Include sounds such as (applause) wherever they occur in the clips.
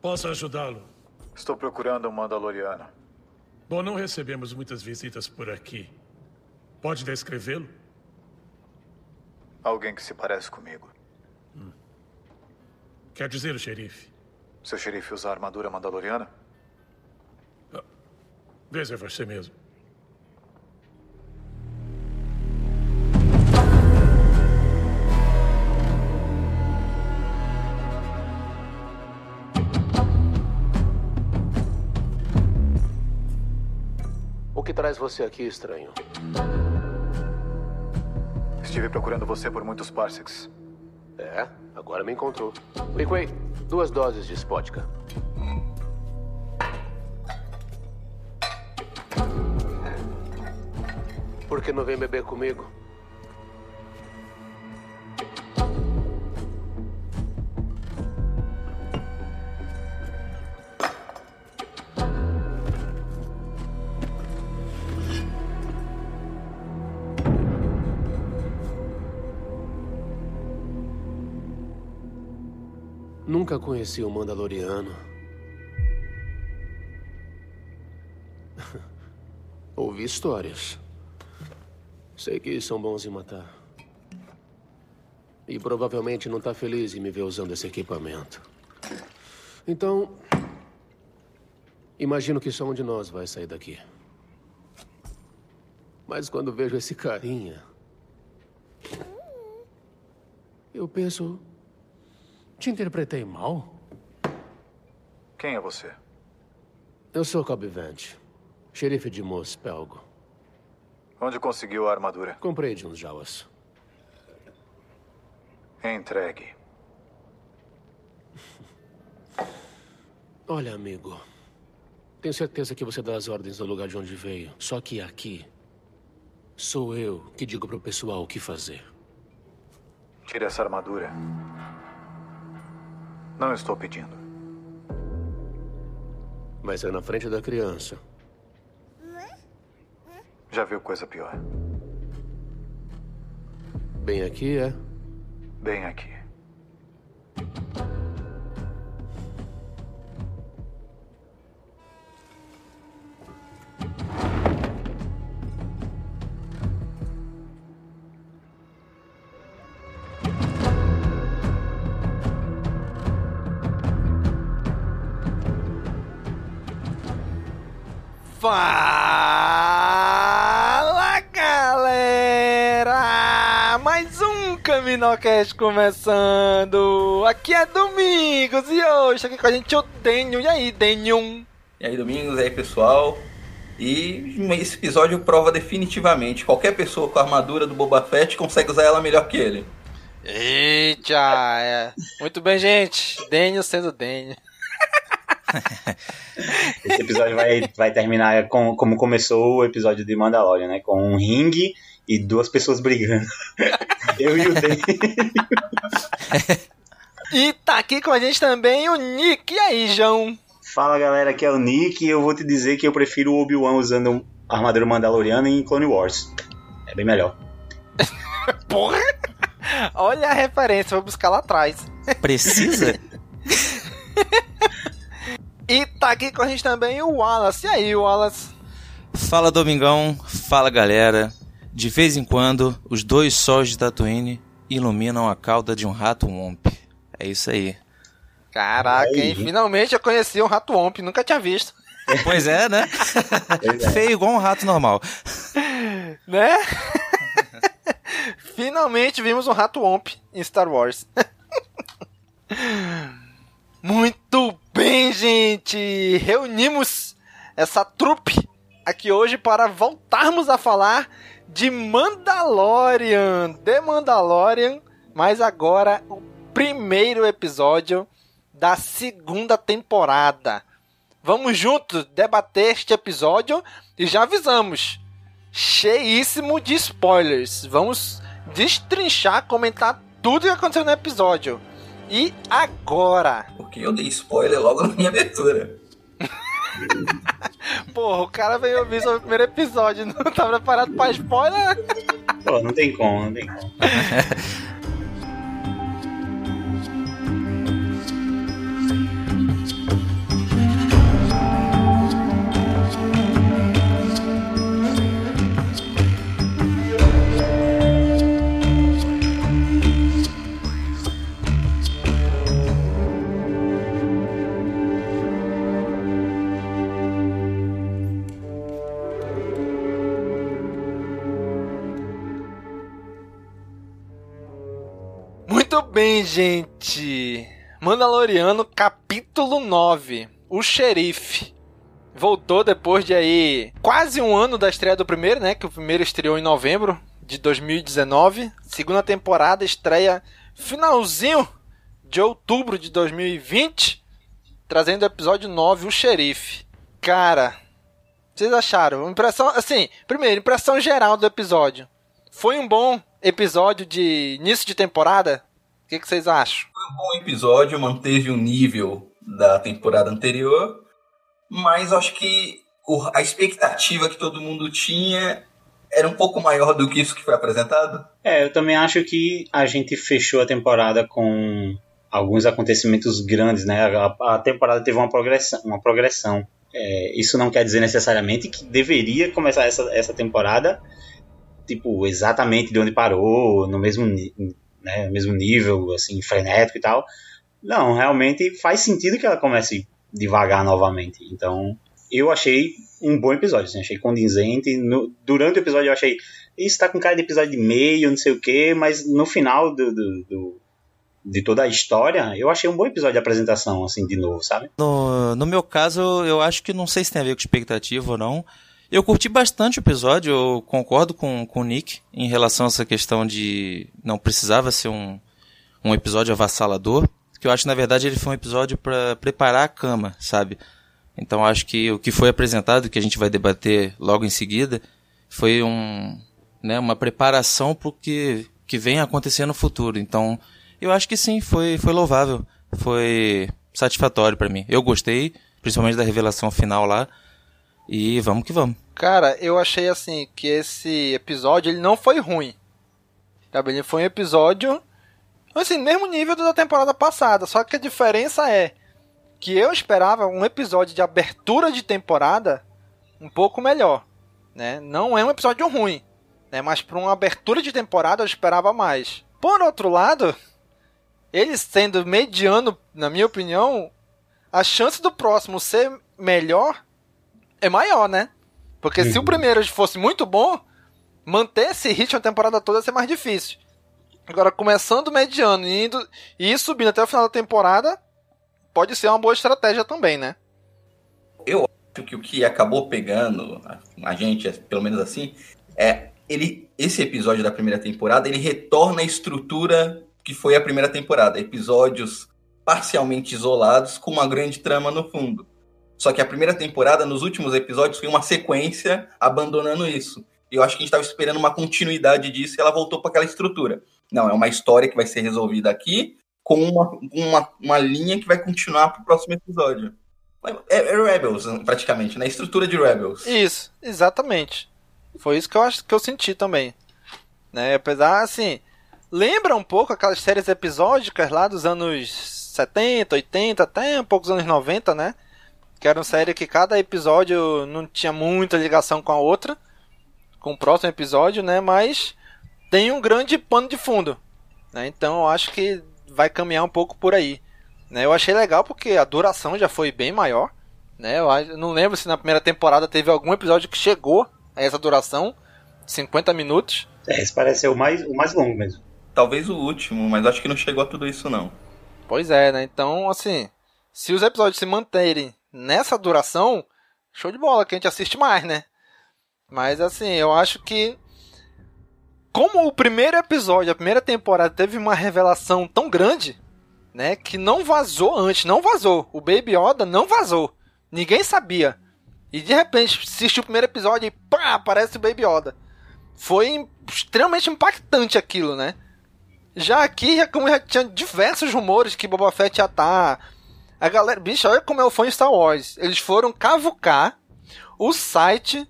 Posso ajudá-lo? Estou procurando um Mandaloriano. Bom, não recebemos muitas visitas por aqui. Pode descrevê-lo? Alguém que se parece comigo. Hum. Quer dizer o xerife? Seu xerife usa armadura mandaloriana? Ah, veja você mesmo. O que traz você aqui, estranho? Estive procurando você por muitos parsecs. É, agora me encontrou. Liquay, duas doses de Spotka. Por que não vem beber comigo? Nunca conheci um Mandaloriano. (laughs) Ouvi histórias. Sei que são bons em matar. E provavelmente não está feliz em me ver usando esse equipamento. Então. Imagino que só um de nós vai sair daqui. Mas quando vejo esse carinha. Eu penso. Te interpretei mal? Quem é você? Eu sou Cobb Vant, xerife de Mos Pelgo. Onde conseguiu a armadura? Comprei de uns Jawas. Entregue. (laughs) Olha, amigo. Tenho certeza que você dá as ordens no lugar de onde veio. Só que aqui. Sou eu que digo pro pessoal o que fazer. Tire essa armadura. Não estou pedindo. Mas é na frente da criança. Já viu coisa pior? Bem aqui, é? Bem aqui. Caminocast começando! Aqui é Domingos e hoje aqui com a gente o Denho. E aí, Denho? E aí, Domingos, e aí, pessoal? E esse episódio prova definitivamente: qualquer pessoa com a armadura do Boba Fett consegue usar ela melhor que ele. Eita! É. Muito bem, gente. Denho sendo Denho. (laughs) Esse episódio vai, vai terminar com, como começou o episódio de Mandalorian, né? Com um ringue e duas pessoas brigando. (laughs) Eu e o Daniel. E tá aqui com a gente também o Nick. E aí, João? Fala galera, aqui é o Nick e eu vou te dizer que eu prefiro o Obi-Wan usando armadura mandaloriana em Clone Wars. É bem melhor. (laughs) Porra! Olha a referência, vou buscar lá atrás. Precisa? (laughs) e tá aqui com a gente também o Wallace. E aí, Wallace? Fala Domingão, fala galera. De vez em quando, os dois sóis de Tatooine iluminam a cauda de um rato womp. É isso aí. Caraca, hein? Finalmente eu conheci um rato womp, nunca tinha visto. (laughs) Pois é, né? É. Feio igual um rato normal. (laughs) Né? (laughs) Finalmente vimos um rato womp em Star Wars. Muito bem, gente! Reunimos essa trupe aqui hoje para voltarmos a falar de Mandalorian, The Mandalorian, mas agora o primeiro episódio da segunda temporada. Vamos juntos debater este episódio e já avisamos, cheíssimo de spoilers. Vamos destrinchar, comentar tudo que aconteceu no episódio. E agora? Porque eu dei spoiler logo na minha abertura. (laughs) Porra, o cara veio ouvir sobre o primeiro episódio, não (laughs) tá preparado pra spoiler? Pô, não tem como, não tem como. (laughs) bem, gente. Mandaloriano, capítulo 9. O xerife. Voltou depois de aí quase um ano da estreia do primeiro, né? Que o primeiro estreou em novembro de 2019. Segunda temporada estreia finalzinho de outubro de 2020. Trazendo o episódio 9, o xerife. Cara, vocês acharam? Impressão, assim, primeiro, impressão geral do episódio. Foi um bom episódio de início de temporada? O que, que vocês acham? Foi um bom episódio, manteve o nível da temporada anterior, mas acho que a expectativa que todo mundo tinha era um pouco maior do que isso que foi apresentado. É, eu também acho que a gente fechou a temporada com alguns acontecimentos grandes, né? A, a temporada teve uma progressão. Uma progressão. É, isso não quer dizer necessariamente que deveria começar essa, essa temporada tipo exatamente de onde parou, no mesmo, né, mesmo nível, assim, frenético e tal. Não, realmente faz sentido que ela comece devagar novamente. Então, eu achei um bom episódio, assim, achei condizente. No, durante o episódio eu achei, isso tá com cara de episódio de meio, não sei o que, mas no final do, do, do, de toda a história, eu achei um bom episódio de apresentação, assim, de novo, sabe? No, no meu caso, eu acho que não sei se tem a ver com expectativa ou não. Eu curti bastante o episódio, eu concordo com, com o Nick em relação a essa questão de não precisava ser um, um episódio avassalador, que eu acho na verdade ele foi um episódio para preparar a cama, sabe? Então acho que o que foi apresentado, que a gente vai debater logo em seguida, foi um, né, uma preparação para o que, que vem acontecer no futuro. Então eu acho que sim, foi, foi louvável, foi satisfatório para mim. Eu gostei, principalmente da revelação final lá. E vamos que vamos. Cara, eu achei assim que esse episódio ele não foi ruim. Sabe? Ele foi um episódio assim, mesmo nível da temporada passada, só que a diferença é que eu esperava um episódio de abertura de temporada um pouco melhor, né? Não é um episódio ruim, né? Mas para uma abertura de temporada eu esperava mais. Por outro lado, ele sendo mediano, na minha opinião, a chance do próximo ser melhor é maior, né? Porque uhum. se o primeiro fosse muito bom, manter esse ritmo a temporada toda ia ser mais difícil. Agora, começando mediano e indo e subindo até o final da temporada, pode ser uma boa estratégia também, né? Eu acho que o que acabou pegando a gente, pelo menos assim, é ele esse episódio da primeira temporada, ele retorna a estrutura que foi a primeira temporada, episódios parcialmente isolados com uma grande trama no fundo. Só que a primeira temporada, nos últimos episódios, foi uma sequência abandonando isso. E eu acho que a gente estava esperando uma continuidade disso e ela voltou para aquela estrutura. Não, é uma história que vai ser resolvida aqui com uma, uma, uma linha que vai continuar para o próximo episódio. É, é, Rebels, praticamente, na né? estrutura de Rebels. Isso, exatamente. Foi isso que eu acho que eu senti também. Né? Apesar, assim, lembra um pouco aquelas séries episódicas lá dos anos 70, 80, até um pouco dos anos 90, né? Que era uma série que cada episódio não tinha muita ligação com a outra, com o próximo episódio, né? Mas tem um grande pano de fundo. Né? Então eu acho que vai caminhar um pouco por aí. Né? Eu achei legal porque a duração já foi bem maior. Né? Eu não lembro se na primeira temporada teve algum episódio que chegou a essa duração, 50 minutos. É, esse parece ser o mais, o mais longo mesmo. Talvez o último, mas acho que não chegou a tudo isso não. Pois é, né? Então, assim, se os episódios se manterem nessa duração, show de bola, que a gente assiste mais, né? Mas assim, eu acho que como o primeiro episódio, a primeira temporada teve uma revelação tão grande, né, que não vazou antes, não vazou. O Baby Yoda não vazou. Ninguém sabia. E de repente assiste o primeiro episódio e pá, aparece o Baby Yoda. Foi extremamente impactante aquilo, né? Já aqui, já, como já tinha diversos rumores que Boba Fett já tá. A galera, bicho, olha como é o fã Star Wars. Eles foram cavucar o site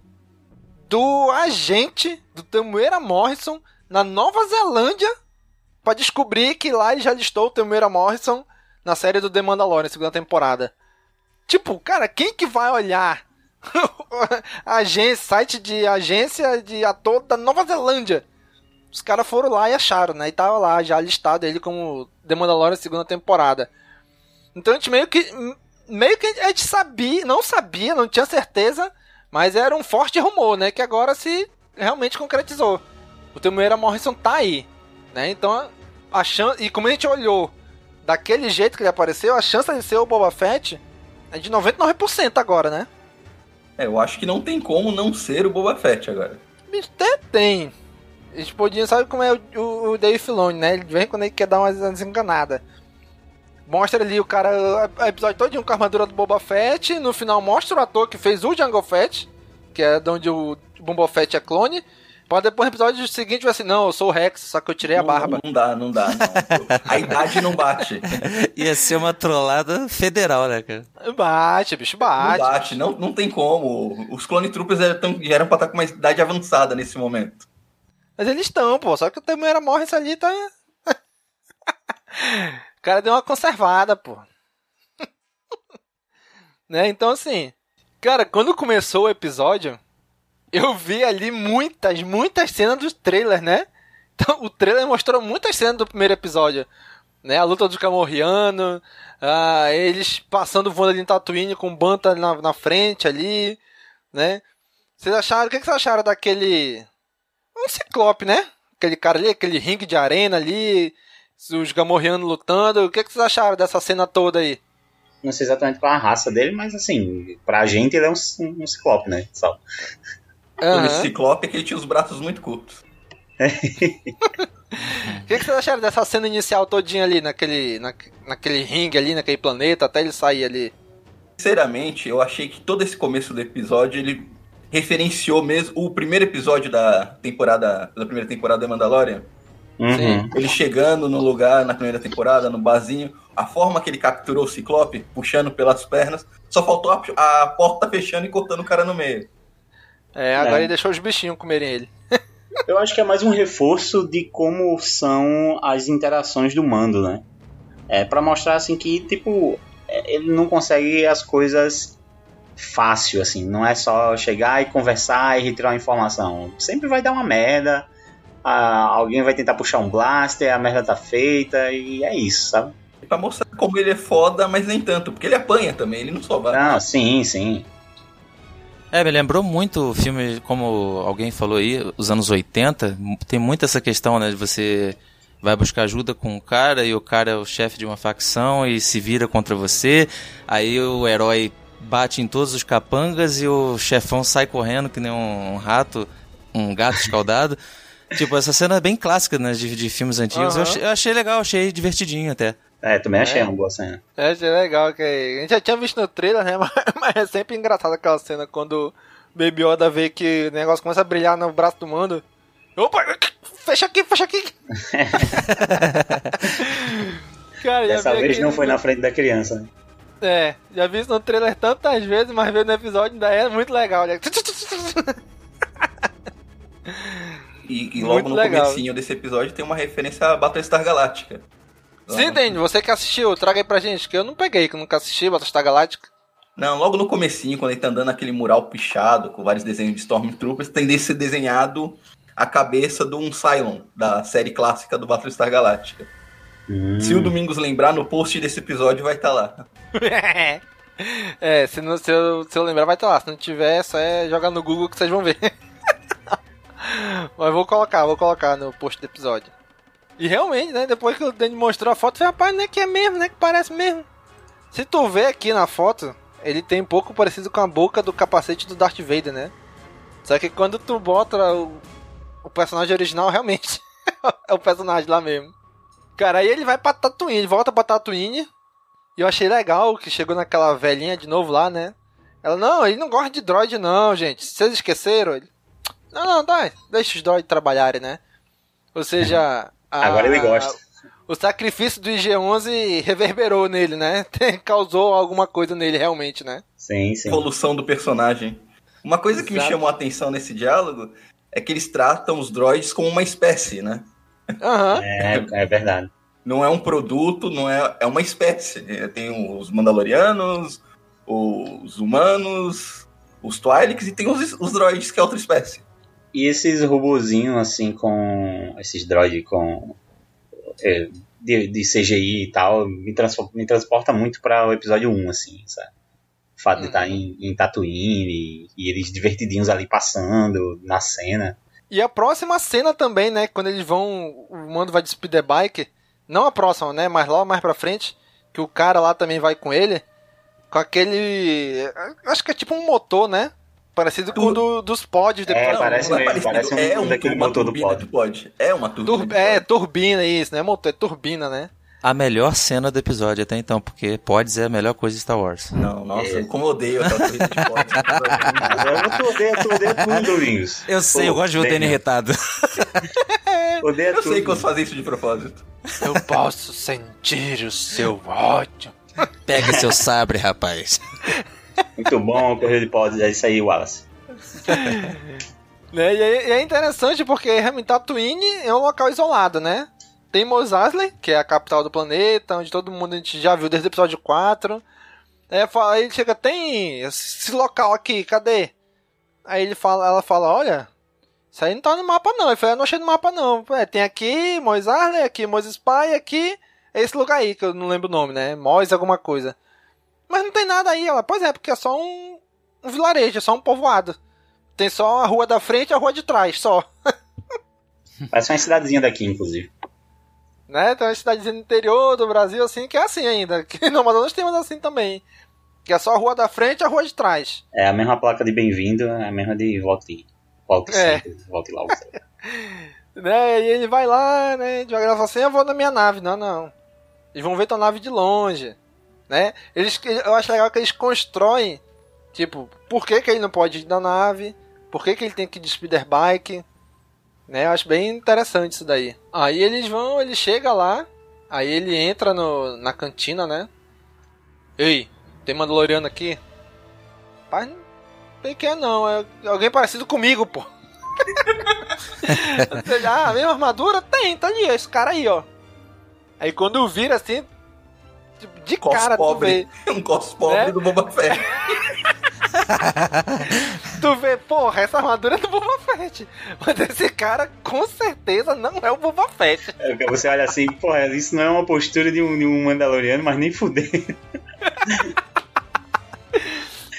do agente do Temuera Morrison na Nova Zelândia para descobrir que lá ele já listou o Temuera Morrison na série do The Mandalorian, segunda temporada. Tipo, cara, quem que vai olhar (laughs) agência, site de agência de ator da Nova Zelândia? Os caras foram lá e acharam, né? E tava lá já listado ele como The Mandalorian segunda temporada. Então a gente meio que meio que a gente sabia, não sabia, não tinha certeza mas era um forte rumor, né? Que agora se realmente concretizou. O Temuera Morrison tá aí, né? Então, a chance... E como a gente olhou daquele jeito que ele apareceu, a chance de ser o Boba Fett é de 99% agora, né? É, eu acho que não tem como não ser o Boba Fett agora. Até tem. Eles podiam, sabe como é o, o, o Dave Filoni, né? Ele vem quando ele quer dar uma desenganada. Mostra ali o cara, o episódio todo com a armadura do Boba Fett. No final mostra o ator que fez o Jungle Fett, que é de onde o Boba Fett é clone. Pode depois no episódio seguinte vai assim, não, eu sou o Rex, só que eu tirei não, a barba. Não, não dá, não dá, não. A idade não bate. (laughs) Ia ser uma trollada federal, né, cara? Bate, bicho, bate. Não bate, não, não tem como. Os Clone Troopers eram, já eram pra estar com uma idade avançada nesse momento. Mas eles estão, pô, só que o Temuera Morris ali tá... (laughs) O cara deu uma conservada, pô. (laughs) né? Então, assim, cara, quando começou o episódio, eu vi ali muitas, muitas cenas dos trailers, né? Então, o trailer mostrou muitas cenas do primeiro episódio. Né? A luta dos Camorrianos, ah, eles passando voando ali em Tatooine com o Banta na, na frente ali, né? Vocês acharam, o que, que vocês acharam daquele... Um ciclope, né? Aquele cara ali, aquele ringue de arena ali, os Gamorreanos lutando. O que, que vocês acharam dessa cena toda aí? Não sei exatamente qual é a raça dele, mas assim, pra gente ele é um, um ciclope, né? Só. Uhum. O ciclope é que ele tinha os braços muito curtos. O que, que vocês acharam dessa cena inicial todinha ali, naquele, na, naquele ringue ali, naquele planeta, até ele sair ali? Sinceramente, eu achei que todo esse começo do episódio, ele referenciou mesmo o primeiro episódio da temporada, da primeira temporada da Mandalorian Uhum. Ele chegando no lugar na primeira temporada, no barzinho, a forma que ele capturou o Ciclope, puxando pelas pernas, só faltou a, a porta fechando e cortando o cara no meio. É, agora é. ele deixou os bichinhos comerem ele. (laughs) Eu acho que é mais um reforço de como são as interações do mando, né? É para mostrar assim que tipo é, ele não consegue as coisas fácil assim, não é só chegar e conversar e retirar uma informação. Sempre vai dar uma merda, ah, alguém vai tentar puxar um blaster, a merda tá feita e é isso, sabe? Pra mostrar como ele é foda, mas nem tanto, porque ele apanha também, ele não só vai. Não, sim, sim. É, me lembrou muito o filme, como alguém falou aí, os anos 80, tem muito essa questão, né, de você vai buscar ajuda com o cara e o cara é o chefe de uma facção e se vira contra você, aí o herói bate em todos os capangas e o chefão sai correndo que nem um rato, um gato escaldado. (laughs) Tipo, essa cena é bem clássica, né, de, de filmes antigos. Uhum. Eu, achei, eu, achei, legal, achei divertidinho até. É, também achei é. uma boa cena. É, achei legal, que a gente já tinha visto no trailer, né, (laughs) mas, mas é sempre engraçado aquela cena quando Baby Yoda vê que o negócio começa a brilhar no braço do mando. Opa, fecha aqui, fecha aqui. (laughs) Cara, Dessa vez não foi na frente da criança, né? É, já vi isso no trailer tantas vezes, mas ver no episódio ainda é muito legal. Né? (laughs) E, e logo muito no legal. comecinho desse episódio tem uma referência à Battlestar Galáctica. Sim, Danny, você que assistiu, traga aí pra gente, que eu não peguei, que eu nunca assisti Battlestar Galáctica. Não, logo no comecinho, quando ele tá andando naquele mural pichado, com vários desenhos de Stormtroopers, tem desse desenhado a cabeça de um Cylon, da série clássica do Battlestar Galáctica. Hum. Se o Domingos lembrar, no post desse episódio vai estar tá lá. (laughs) é, se, não, se, eu, se eu lembrar vai estar tá lá. Se não tiver, só é jogar no Google que vocês vão ver. (laughs) Mas vou colocar, vou colocar no post do episódio. E realmente, né? Depois que o Danny mostrou a foto, eu falei, rapaz, né? Que é mesmo, né? Que parece mesmo. Se tu vê aqui na foto, ele tem um pouco parecido com a boca do capacete do Darth Vader, né? Só que quando tu bota o, o personagem original, realmente (laughs) é o personagem lá mesmo. Cara, aí ele vai pra Tatooine, volta pra Tatooine. E eu achei legal que chegou naquela velhinha de novo lá, né? Ela, não, ele não gosta de droid não, gente. Vocês esqueceram? Ele, não, não, dá, deixa os droids trabalharem, né? Ou seja... A, Agora ele gosta. o sacrifício do IG-11 reverberou nele, né? (laughs) Causou alguma coisa nele realmente, né? Sim, sim. Evolução do personagem. Uma coisa que Exato. me chamou a atenção nesse diálogo é que eles tratam os droids como uma espécie, né? Uhum. É, é verdade. Não é um produto, não é, é uma espécie. Tem os Mandalorianos, os humanos, os Twi'leks e tem os, os droids, que é outra espécie. E esses robozinhos, assim, com. Esses droids com. É, de, de, CGI e tal, me, transporta, me transporta muito para o episódio 1, assim, sabe? O fato uhum. de estar em, em Tatooine e, e eles divertidinhos ali passando na cena. E a próxima cena também, né? Quando eles vão. O mando vai de speeder bike. Não a próxima, né? Mas lá mais pra frente. Que o cara lá também vai com ele. Com aquele. Acho que é tipo um motor, né? Parecido com o do, dos pods depois. É, parece, mesmo, é parece um, é um, daquele motor do pod. pod. É uma turbina. Tur é, turbina isso, né? Motor, é turbina, né? A melhor cena do episódio até então, porque pods é a melhor coisa de Star Wars. Não, nossa, é. como eu odeio aquela corrida de pods. eu odeio, eu odeio tudo. Eu sei, Pô, eu gosto de ver o retado. (laughs) odeio eu tudo. sei que você faz isso de propósito. Eu posso sentir o seu ódio. Pega seu sabre, rapaz. (laughs) Muito bom, corrida de pods, é isso aí, Wallace. (laughs) né? E é interessante porque Tatooine é um local isolado, né? Tem Mos Eisley, que é a capital do planeta, onde todo mundo a gente já viu desde o episódio 4. É, aí ele chega, tem esse local aqui, cadê? Aí ele fala, ela fala, olha, isso aí não tá no mapa não. Ele fala, eu não achei no mapa não. É, tem aqui Mos Eisley, aqui Mos Spy, aqui esse lugar aí, que eu não lembro o nome, né? Mos alguma coisa. Mas não tem nada aí. Ela, pois é, porque é só um, um vilarejo, é só um povoado. Tem só a rua da frente e a rua de trás, só. (laughs) Parece uma cidadezinha daqui, inclusive né? Tem uma cidadezinha no interior do Brasil, assim, que é assim ainda. (laughs) Que no Amazonas tem umas assim também. Que é só a rua da frente e a rua de trás. É a mesma placa de bem-vindo, é a mesma de volte, volte é. sempre, volte logo. (laughs) né? E ele vai lá, né? Devagar fala assim, eu vou na minha nave. Não, não. Eles vão ver tua nave de longe. Né? Eles, eu acho legal que eles constroem, tipo, por que, que ele não pode ir na nave? Por que, que ele tem que ir de speeder bike? Né? Eu acho bem interessante isso daí. Aí eles vão, ele chega lá, aí ele entra no, na cantina, né? Ei, tem Mandaloriano aqui? Pai, não tem que é não, é alguém parecido comigo, pô. (laughs) ah, a mesma armadura? Tem, tá ali, esse cara aí, ó. Aí quando vira assim, de cos cara pobre. tu vê. (laughs) Um cos pobre né? do Boba Fett. (laughs) tu vê, porra, essa armadura é do Boba Fett. Mas esse cara, com certeza, não é o Boba Fett. É, você olha assim, porra, isso não é uma postura de um, de um Mandaloriano, mas nem fuder.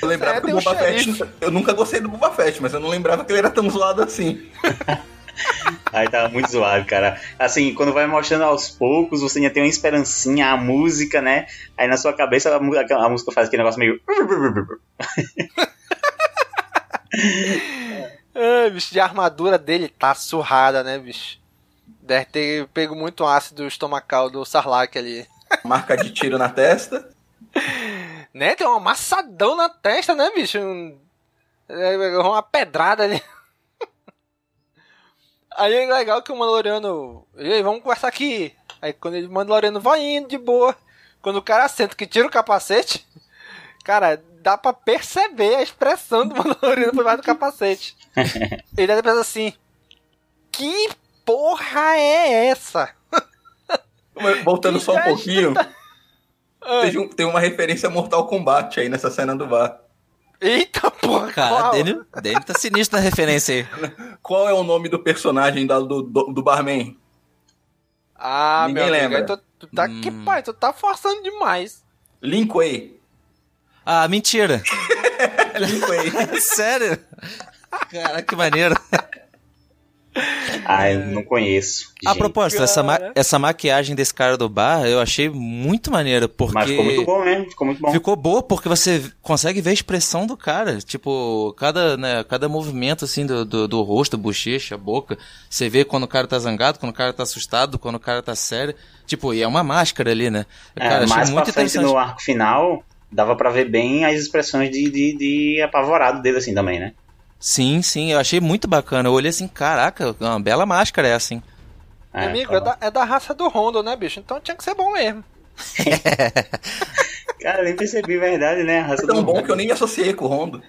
Eu lembrava é, que o Boba um Fett. Eu nunca gostei do Boba Fett, mas eu não lembrava que ele era tão zoado assim. (laughs) (laughs) Aí tava muito zoado, cara. Assim, quando vai mostrando aos poucos, você ainda tem uma esperancinha, a música, né? Aí na sua cabeça a, a, a música faz aquele negócio meio. (laughs) Ai, bicho, de armadura dele tá surrada, né, bicho? Deve ter pego muito ácido estomacal do Sarlacc ali. (laughs) Marca de tiro na testa. né? Tem um amassadão na testa, né, bicho? É, uma pedrada ali. Aí é legal que o Mandaloriano. E aí, vamos conversar aqui. Aí quando ele, o Mandaloriano vai indo de boa. Quando o cara senta que tira o capacete, (laughs) cara, dá pra perceber a expressão do Mandaloriano por baixo do capacete. (laughs) ele deve pensar assim: Que porra é essa? Voltando (laughs) só um pouquinho. Tem, um, tem uma referência a Mortal Kombat aí nessa cena do bar. Eita porra! Cara, dele, dele tá sinistro na referência aí. Qual é o nome do personagem da, do, do, do barman? Ah, Ninguém meu lembra. amigo, tu tá Hum. que pai, tu tá forçando demais. Linkway. Ah, mentira. (laughs) Linkway. (laughs) Sério? Caraca, que maneiro. Ah, eu não conheço. A gente. propósito, essa, ma- essa maquiagem desse cara do bar eu achei muito maneiro, porque... Mas ficou muito bom mesmo, ficou muito bom. Ficou boa porque você consegue ver a expressão do cara. Tipo, cada, né, cada movimento assim do, do, do rosto, bochecha, boca. Você vê quando o cara tá zangado, quando o cara tá assustado, quando o cara tá sério. Tipo, e é uma máscara ali, né? É, Cara, achei mais pra muito frente interessante. no arco final, dava pra ver bem as expressões de, de, de apavorado dele assim também, né? Sim, sim, eu achei muito bacana. Eu olhei assim, caraca, uma bela máscara essa, hein? É, Amigo, tá é da, é da raça do Rondo, né, bicho? Então tinha que ser bom mesmo. (laughs) Cara, eu nem percebi, verdade, né? A raça É tão do- bom que eu nem me associei com o Rondo.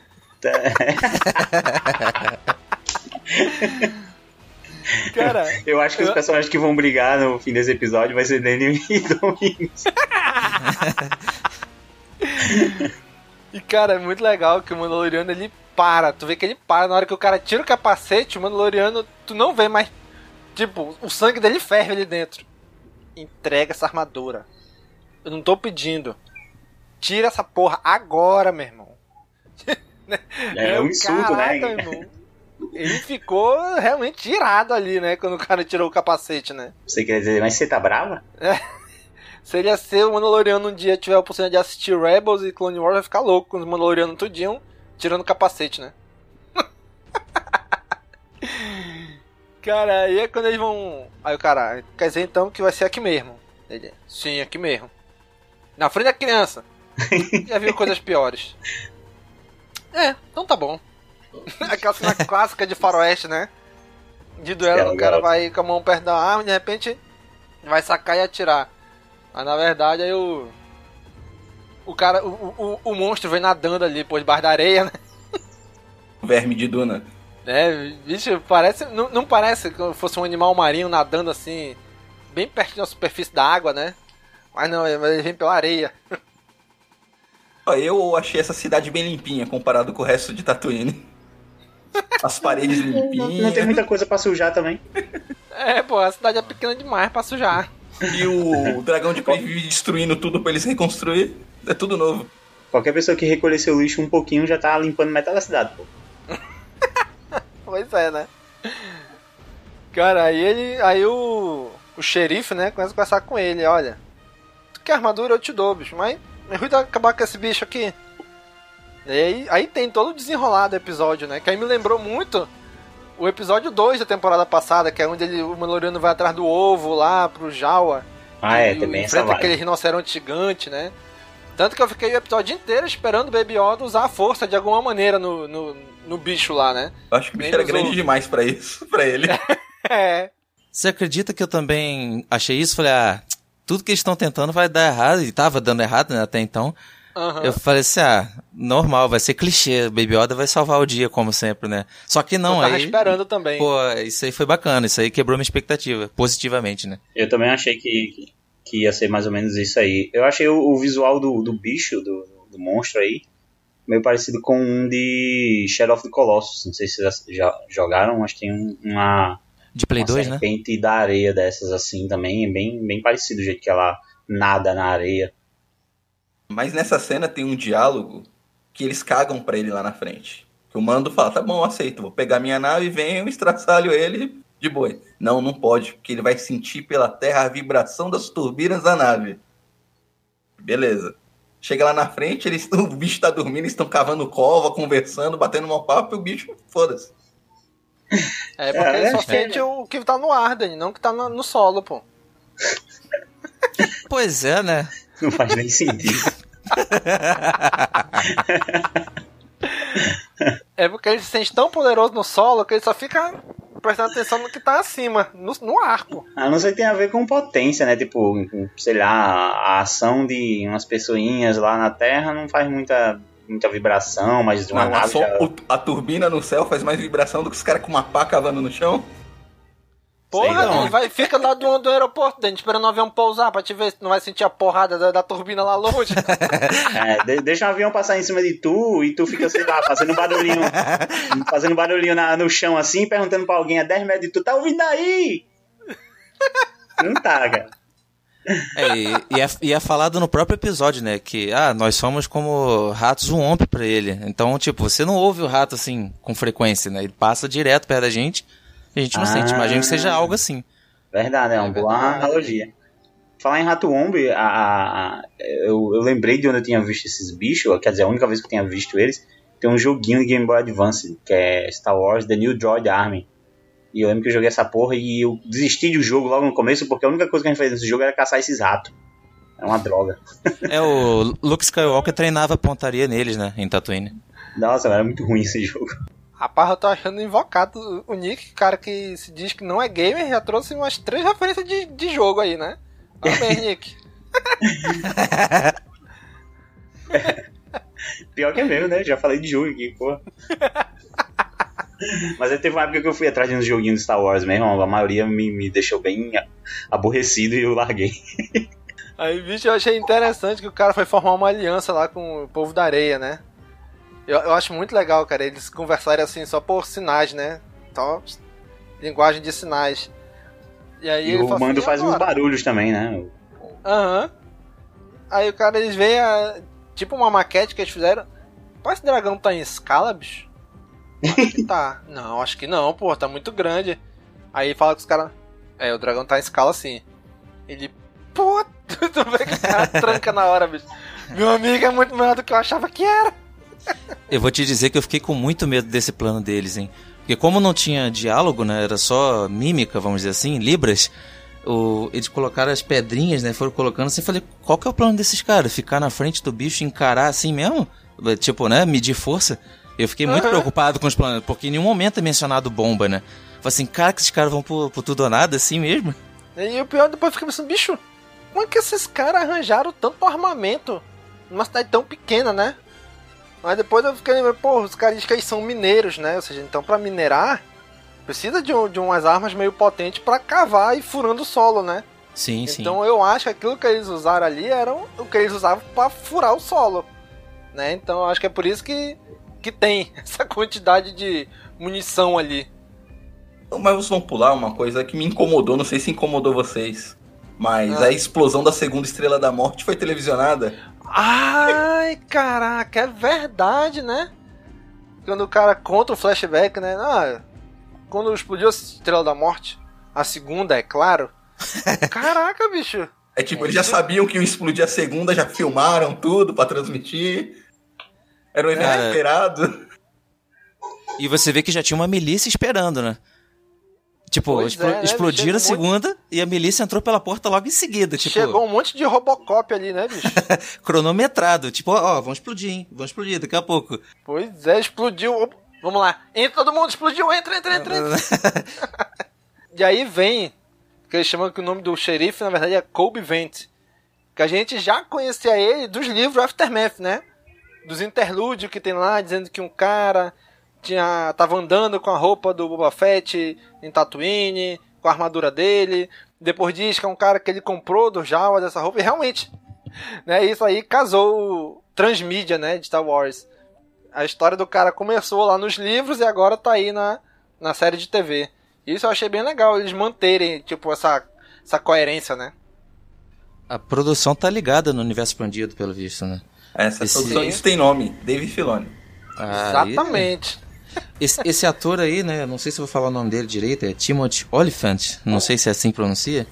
(laughs) Cara, Eu acho que os Eu- personagens que vão brigar no fim desse episódio vai ser Danny e Domingos. E cara, é muito legal que o Mandaloriano ele para. Tu vê que ele para na hora que o cara tira o capacete, o Mandaloriano, tu não vê mais. Tipo, o sangue dele ferve ali dentro. Entrega essa armadura. Eu não tô pedindo. Tira essa porra agora, meu irmão. (laughs) É um insulto, né? irmão. Ele ficou realmente irado ali, né? Quando o cara tirou o capacete, né? Você quer dizer, mas você tá brava? Se ele ia ser o Mandaloriano um dia tiver a oportunidade de assistir Rebels e Clone Wars, vai ficar louco com os Mandalorianos tudinho tirando o capacete, né? (laughs) cara, aí é quando eles vão. Aí o cara, quer dizer então que vai ser aqui mesmo. Ele, sim, aqui mesmo. Na frente da criança. (laughs) Já viu coisas piores. É, então tá bom. (laughs) Aquela cena clássica de faroeste, né? De duelo, Cara, o cara garoto. vai com a mão perto da arma e de repente vai sacar e atirar. Mas na verdade aí o. O cara, o, o, o monstro vem nadando ali por debaixo da areia, né? (laughs) Verme de Duna. É, bicho, parece. Não, não parece que fosse um animal marinho nadando assim, bem perto da superfície da água, né? Mas não, ele vem pela areia. (laughs) Eu achei essa cidade bem limpinha comparado com o resto de Tatooine. (laughs) As paredes limpinhas. Não tem muita coisa pra sujar também. É, pô, a cidade é pequena demais pra sujar. E o dragão de vive destruindo tudo pra eles reconstruir. É tudo novo. Qualquer pessoa que recolher seu lixo um pouquinho já tá limpando metade da cidade, pô. (laughs) Pois é, né? Cara, aí ele. Aí o. O xerife, né, começa a conversar com ele, olha. Tu quer armadura, eu te dou, bicho, mas. É ruim de acabar com esse bicho aqui. E aí, aí tem todo o desenrolar do episódio, né? Que aí me lembrou muito o episódio 2 da temporada passada, que é onde ele, o Mandaloriano vai atrás do ovo lá pro Jawa. Ah, é, também essa enfrenta aquele rinoceronte gigante, né? Tanto que eu fiquei o episódio inteiro esperando o Baby Yoda usar a força de alguma maneira no, no, no bicho lá, né? Eu acho que o bicho Nem era grande demais pra isso, (laughs) pra ele. (laughs) É. Você acredita que eu também achei isso? Falei, ah, tudo que eles estão tentando vai dar errado, e tava dando errado né, até então. Aham. Eu falei assim, ah, normal, vai ser clichê, Baby Yoda vai salvar o dia, como sempre, né? Só que não, eu tava aí... esperando também. Pô, isso aí foi bacana, isso aí quebrou minha expectativa, positivamente, né? Eu também achei que, que ia ser mais ou menos isso aí. Eu achei o, o visual do, do bicho, do, do monstro aí, meio parecido com um de Shadow of the Colossus. Não sei se vocês já jogaram, mas tem um- uma, De Play uma 2, né? serpente da areia dessas assim também. É bem, bem parecido o jeito que ela nada na areia. Mas nessa cena tem um diálogo que eles cagam pra ele lá na frente. Que o mando fala, tá bom, aceito, vou pegar minha nave, venho, (laughs) estraçalho ele de boi. Não, não pode, porque ele vai sentir pela terra a vibração das turbinas da nave. Beleza. Chega lá na frente, eles, (laughs) o bicho tá dormindo, eles estão cavando cova, conversando, batendo um papo e o bicho, foda-se. É porque É, ele só é. sente o que tá no ar, Dani, não o que tá no, no solo, pô. Pois é, né? Não faz nem sentido. É porque ele se sente tão poderoso no solo que ele só fica prestando atenção no que tá acima, no, no arco. A não ser que tem a ver com potência, né? Tipo, sei lá, a ação de umas pessoinhas lá na Terra não faz muita, muita vibração, mas de uma Não, a, nave só- já... o- a turbina no céu faz mais vibração do que os caras com uma pá cavando no chão. Porra, não. ele vai, fica lá do, do aeroporto, dentro, esperando o avião pousar pra te ver se não vai sentir a porrada da, da turbina lá longe. (laughs) É, de- deixa um avião passar em cima de tu e tu fica, sei lá, fazendo barulhinho, fazendo barulhinho na- no chão assim, perguntando pra alguém a 10 metros de tu, tá ouvindo aí? Não tá, cara. É, e, e é, e é falado no próprio episódio, né? Que, ah, nós somos como ratos um ombro pra ele. Então, tipo, você não ouve o rato assim, com frequência, né? Ele passa direto perto da gente a gente não Ah. sente. Imagina que seja algo assim. Verdade, é uma boa analogia. Falar em Rato Ombre, a, a- a- eu, eu lembrei de onde eu tinha visto esses bichos, quer dizer, a única vez que eu tinha visto eles, tem um joguinho de Game Boy Advance, que é Star Wars The New Droid Army. E eu lembro que eu joguei essa porra e eu desisti do jogo logo no começo, porque a única coisa que a gente fazia nesse jogo era caçar esses ratos. É uma droga. É, o Luke Skywalker treinava pontaria neles, né? Em Tatooine. Nossa, era muito ruim esse jogo. Rapaz, eu tô achando invocado o Nick, cara que se diz que não é gamer, já trouxe umas três referências de, de jogo aí, né? Parabéns, (laughs) Nick. Pior que é mesmo, né? Já falei de jogo aqui, pô. Mas aí teve uma época que eu fui atrás de uns joguinhos de Star Wars mesmo, a maioria me, me deixou bem aborrecido e eu larguei. Aí, bicho, eu achei interessante que o cara foi formar uma aliança lá com o povo da areia, né? Eu, eu acho muito legal, cara, eles conversarem assim só por sinais, né? Só linguagem de sinais. E aí E ele o fala mando assim, faz "E uns agora?" barulhos também, né? Aham. Aí o cara, eles veem a, tipo uma maquete que eles fizeram. Pô, esse dragão tá em escala, bicho? Acho que tá. (laughs) não, acho que não, pô, tá muito grande. Aí fala com os caras. É, o dragão tá em escala sim. Ele. Pô, (laughs) tu vê que o cara tranca na hora, bicho. Meu amigo é muito maior do que eu achava que era. Eu vou te dizer que eu fiquei com muito medo desse plano deles, hein? Porque como não tinha diálogo, né? Era só mímica, vamos dizer assim, libras. O, eles colocaram as pedrinhas, né? Foram colocando assim. Falei, qual que é o plano desses caras? Ficar na frente do bicho e encarar assim mesmo? Tipo, né? Medir força? Eu fiquei muito Aham. preocupado com os planos, porque em nenhum momento é mencionado bomba, né? Falei assim, cara, que esses caras vão por, tudo ou nada assim mesmo? E o pior, depois eu fiquei pensando, bicho, como é que esses caras arranjaram tanto armamento numa cidade tão pequena, né? Mas depois eu fiquei lembrando, pô, os caras dizem que eles são mineiros, né? Ou seja, então pra minerar, precisa de, um, de umas armas meio potentes pra cavar e furando o solo, né? Sim, sim. Então eu acho que aquilo que eles usaram ali era o que eles usavam pra furar o solo, né? Então eu acho que é por isso que, que tem (laughs) essa quantidade de munição ali. Mas vamos pular uma coisa que me incomodou, não sei se incomodou vocês. Mas Ah. a explosão da segunda estrela da morte foi televisionada. Ai, caraca, é verdade, né? Quando o cara conta o flashback, né? Ah, quando explodiu a Estrela da Morte, a segunda, é claro. (laughs) Caraca, bicho. É tipo, eles já sabiam que ia explodir a segunda, já filmaram tudo pra transmitir. Era um evento Cara, esperado. E você vê que já tinha uma milícia esperando, né? Tipo, Pois explo- é, né? explodiram a segunda e a milícia entrou pela porta logo em seguida. Tipo, Chegou um monte de Robocop ali, né, bicho? (laughs) cronometrado. Tipo, ó, vão explodir, hein? Vão explodir daqui a pouco. pois é, explodiu. Vamos lá. Entra todo mundo, explodiu, entra, entra, entra, entra. (laughs) e aí vem, que eles chamam que o nome do xerife, na verdade, é Colby Vent. Que a gente já conhecia ele dos livros Aftermath, né? Dos interlúdios que tem lá, dizendo que um cara tinha tava andando com a roupa do Boba Fett em Tatooine, com a armadura dele. Depois diz que é um cara que ele comprou do Jawa dessa roupa. E realmente, (laughs) né? Isso aí casou o transmídia, né? De Star Wars. A história do cara começou lá nos livros e agora tá aí na, na série de TV. Isso eu achei bem legal, eles manterem, tipo, essa, essa coerência, né? A produção tá ligada no universo expandido, pelo visto, né? Essa Esse- produção, isso tem nome, Dave Filoni. Ah, aí- Exatamente. Esse, esse ator aí, né? Não sei se eu vou falar o nome dele direito, é Timothy Oliphant. Não sei se é assim que pronuncia.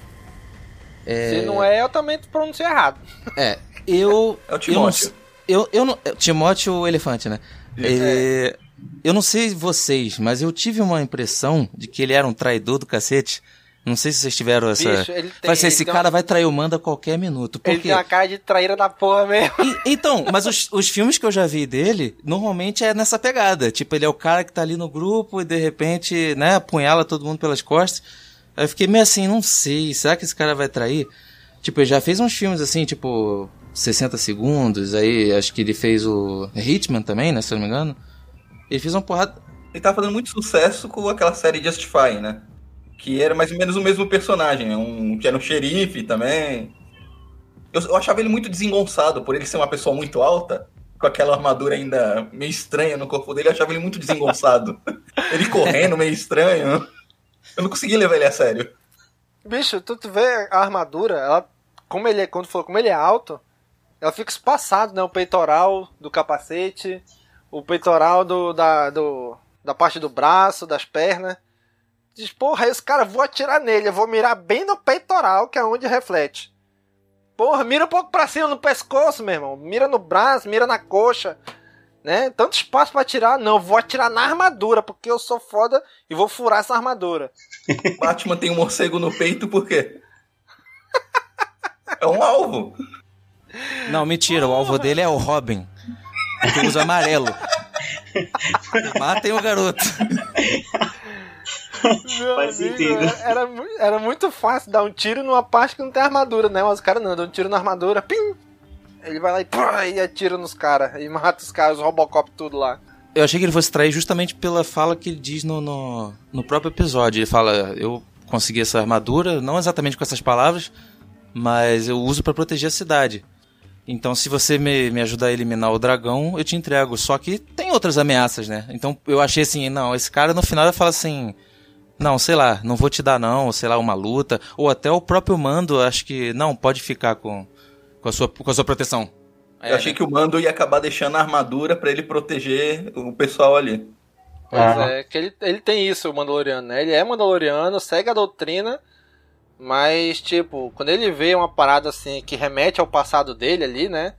Se não é, eu também pronunciei errado. É, eu. É o eu não, Timóteo. eu, eu não, é, Timóteo o elefante, né? É, eu não sei vocês, mas eu tive uma impressão de que ele era um traidor do cacete. Não sei se vocês tiveram essa. Bicho, ele tem- Vai ser, ele esse tem cara uma- vai trair o Mando a qualquer minuto. Por Ele quê? tem uma cara de traíra da porra mesmo. E- então, mas os, os filmes que eu já vi dele, normalmente é nessa pegada. Tipo, ele é o cara que tá ali no grupo e de repente, né, apunhala todo mundo pelas costas. Aí eu fiquei meio assim, não sei, será que esse cara vai trair? Tipo, ele já fez uns filmes assim, tipo, 60 segundos, aí acho que ele fez o Hitman também, né, se eu não me engano. Ele fez uma porrada. Ele tava fazendo muito sucesso com aquela série Justify, né? Que era mais ou menos o mesmo personagem, um, que era um xerife também. Eu, eu achava ele muito desengonçado, por ele ser uma pessoa muito alta, com aquela armadura ainda meio estranha no corpo dele, eu achava ele muito desengonçado. (laughs) ele correndo meio estranho. Eu não conseguia levar ele a sério. Bicho, tu, tu vê a armadura, ela, como ele é, quando falou, como ele é alto, ela fica espaçado, né? O peitoral do capacete, o peitoral do, da, do, da parte do braço, das pernas. Diz, porra, aí os caras, vou atirar nele, eu vou mirar bem no peitoral, que é onde reflete. Porra, mira um pouco pra cima no pescoço, meu irmão. Mira no braço, mira na coxa. Né? Tanto espaço pra atirar, não, vou atirar na armadura, porque eu sou foda e vou furar essa armadura. (laughs) Batman tem um morcego no peito, por quê? É um alvo. Não, mentira, o alvo dele é o Robin. Que usa amarelo. (laughs) Matem o garoto. (laughs) Meu Faz amigo, sentido. Era, era era muito fácil dar um tiro numa parte que não tem armadura, né? Mas os caras não, dão um tiro na armadura, pim! Ele vai lá e, pá, e atira nos caras. E mata os caras, os Robocop tudo lá. Eu achei que ele fosse trair justamente pela fala que ele diz no, no, no próprio episódio. Ele fala: Eu consegui essa armadura, não exatamente com essas palavras, mas eu uso pra proteger a cidade. Então, se você me, me ajudar a eliminar o dragão, eu te entrego. Só que tem outras ameaças, né? Então, eu achei assim: não, esse cara no final ele fala assim. Não, sei lá, não vou te dar não, ou sei lá, uma luta. Ou até o próprio mando, acho que, não, pode ficar com, com, a, sua, com a sua proteção. Eu achei que o Mando ia acabar deixando a armadura pra ele proteger o pessoal ali. Pois Ah. é, que ele, ele tem isso, o Mandaloriano, né? Ele é Mandaloriano, segue a doutrina, mas, tipo, quando ele vê uma parada assim que remete ao passado dele ali, né?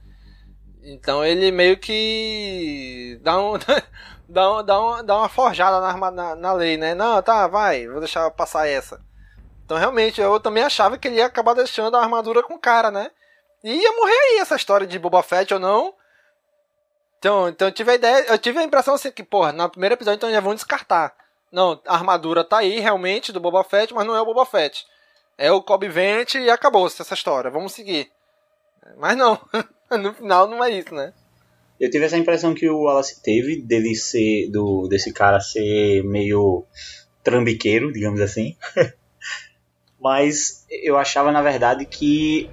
Então ele meio que dá um. (laughs) dá, um, dá, um, dá uma forjada na, na, na lei, né? Não, tá, vai, vou deixar passar essa. Então realmente eu também achava que ele ia acabar deixando a armadura com o cara, né? E ia morrer aí essa história de Boba Fett ou não. Então, então eu tive a ideia, eu tive a impressão assim que, porra, no primeiro episódio então já vão descartar. Não, a armadura tá aí realmente do Boba Fett, mas não é o Boba Fett. É o Cobb Vent e acabou-se essa história. Vamos seguir. Mas não, (laughs) no final não é isso, né? Eu tive essa impressão que o Wallace teve dele ser. Do, desse cara ser meio trambiqueiro, digamos assim. (laughs) Mas eu achava, na verdade, que.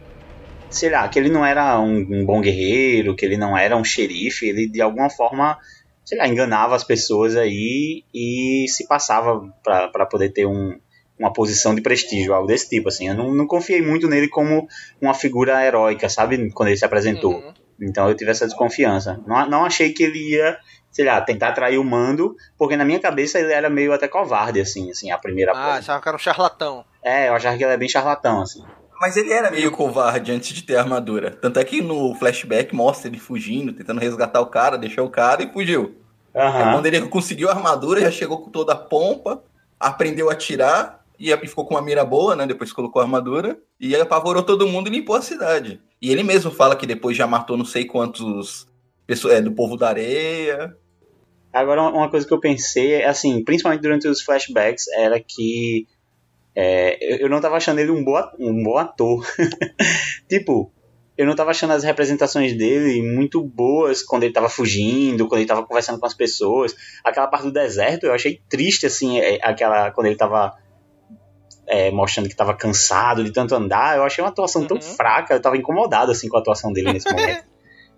Sei lá, que ele não era um, um bom guerreiro, que ele não era um xerife, ele de alguma forma, sei lá, enganava as pessoas aí e se passava para poder ter um, uma posição de prestígio, algo desse tipo, assim. Eu não, não confiei muito nele como uma figura heróica, sabe? Quando ele se apresentou. Então eu tive essa desconfiança. Não, não achei que ele ia, sei lá, tentar atrair o mando, porque na minha cabeça ele era meio até covarde, assim, assim, a primeira Ah, achava que era um charlatão. É, eu achava que ele era bem charlatão, assim. Mas ele era meio covarde antes de ter armadura. Tanto é que no flashback mostra ele fugindo, tentando resgatar o cara, deixou o cara e fugiu. Aí quando ele conseguiu a armadura, já chegou com toda a pompa, aprendeu a atirar e ficou com uma mira boa, né? Depois colocou a armadura e apavorou todo mundo e limpou a cidade. E ele mesmo fala que depois já matou não sei quantos pessoas é, do povo da areia. Agora, uma- coisa que eu pensei, é assim, principalmente durante os flashbacks, era que é, eu- eu não tava achando ele um, boa, um bom ator. (laughs) tipo, eu não tava achando as representações dele muito boas quando ele tava fugindo, quando ele tava conversando com as pessoas. Aquela parte do deserto eu achei triste, assim, é, aquela quando ele tava é, mostrando que tava cansado de tanto andar. Eu achei uma atuação tão fraca, eu tava incomodado, assim, com a atuação dele nesse (laughs) momento.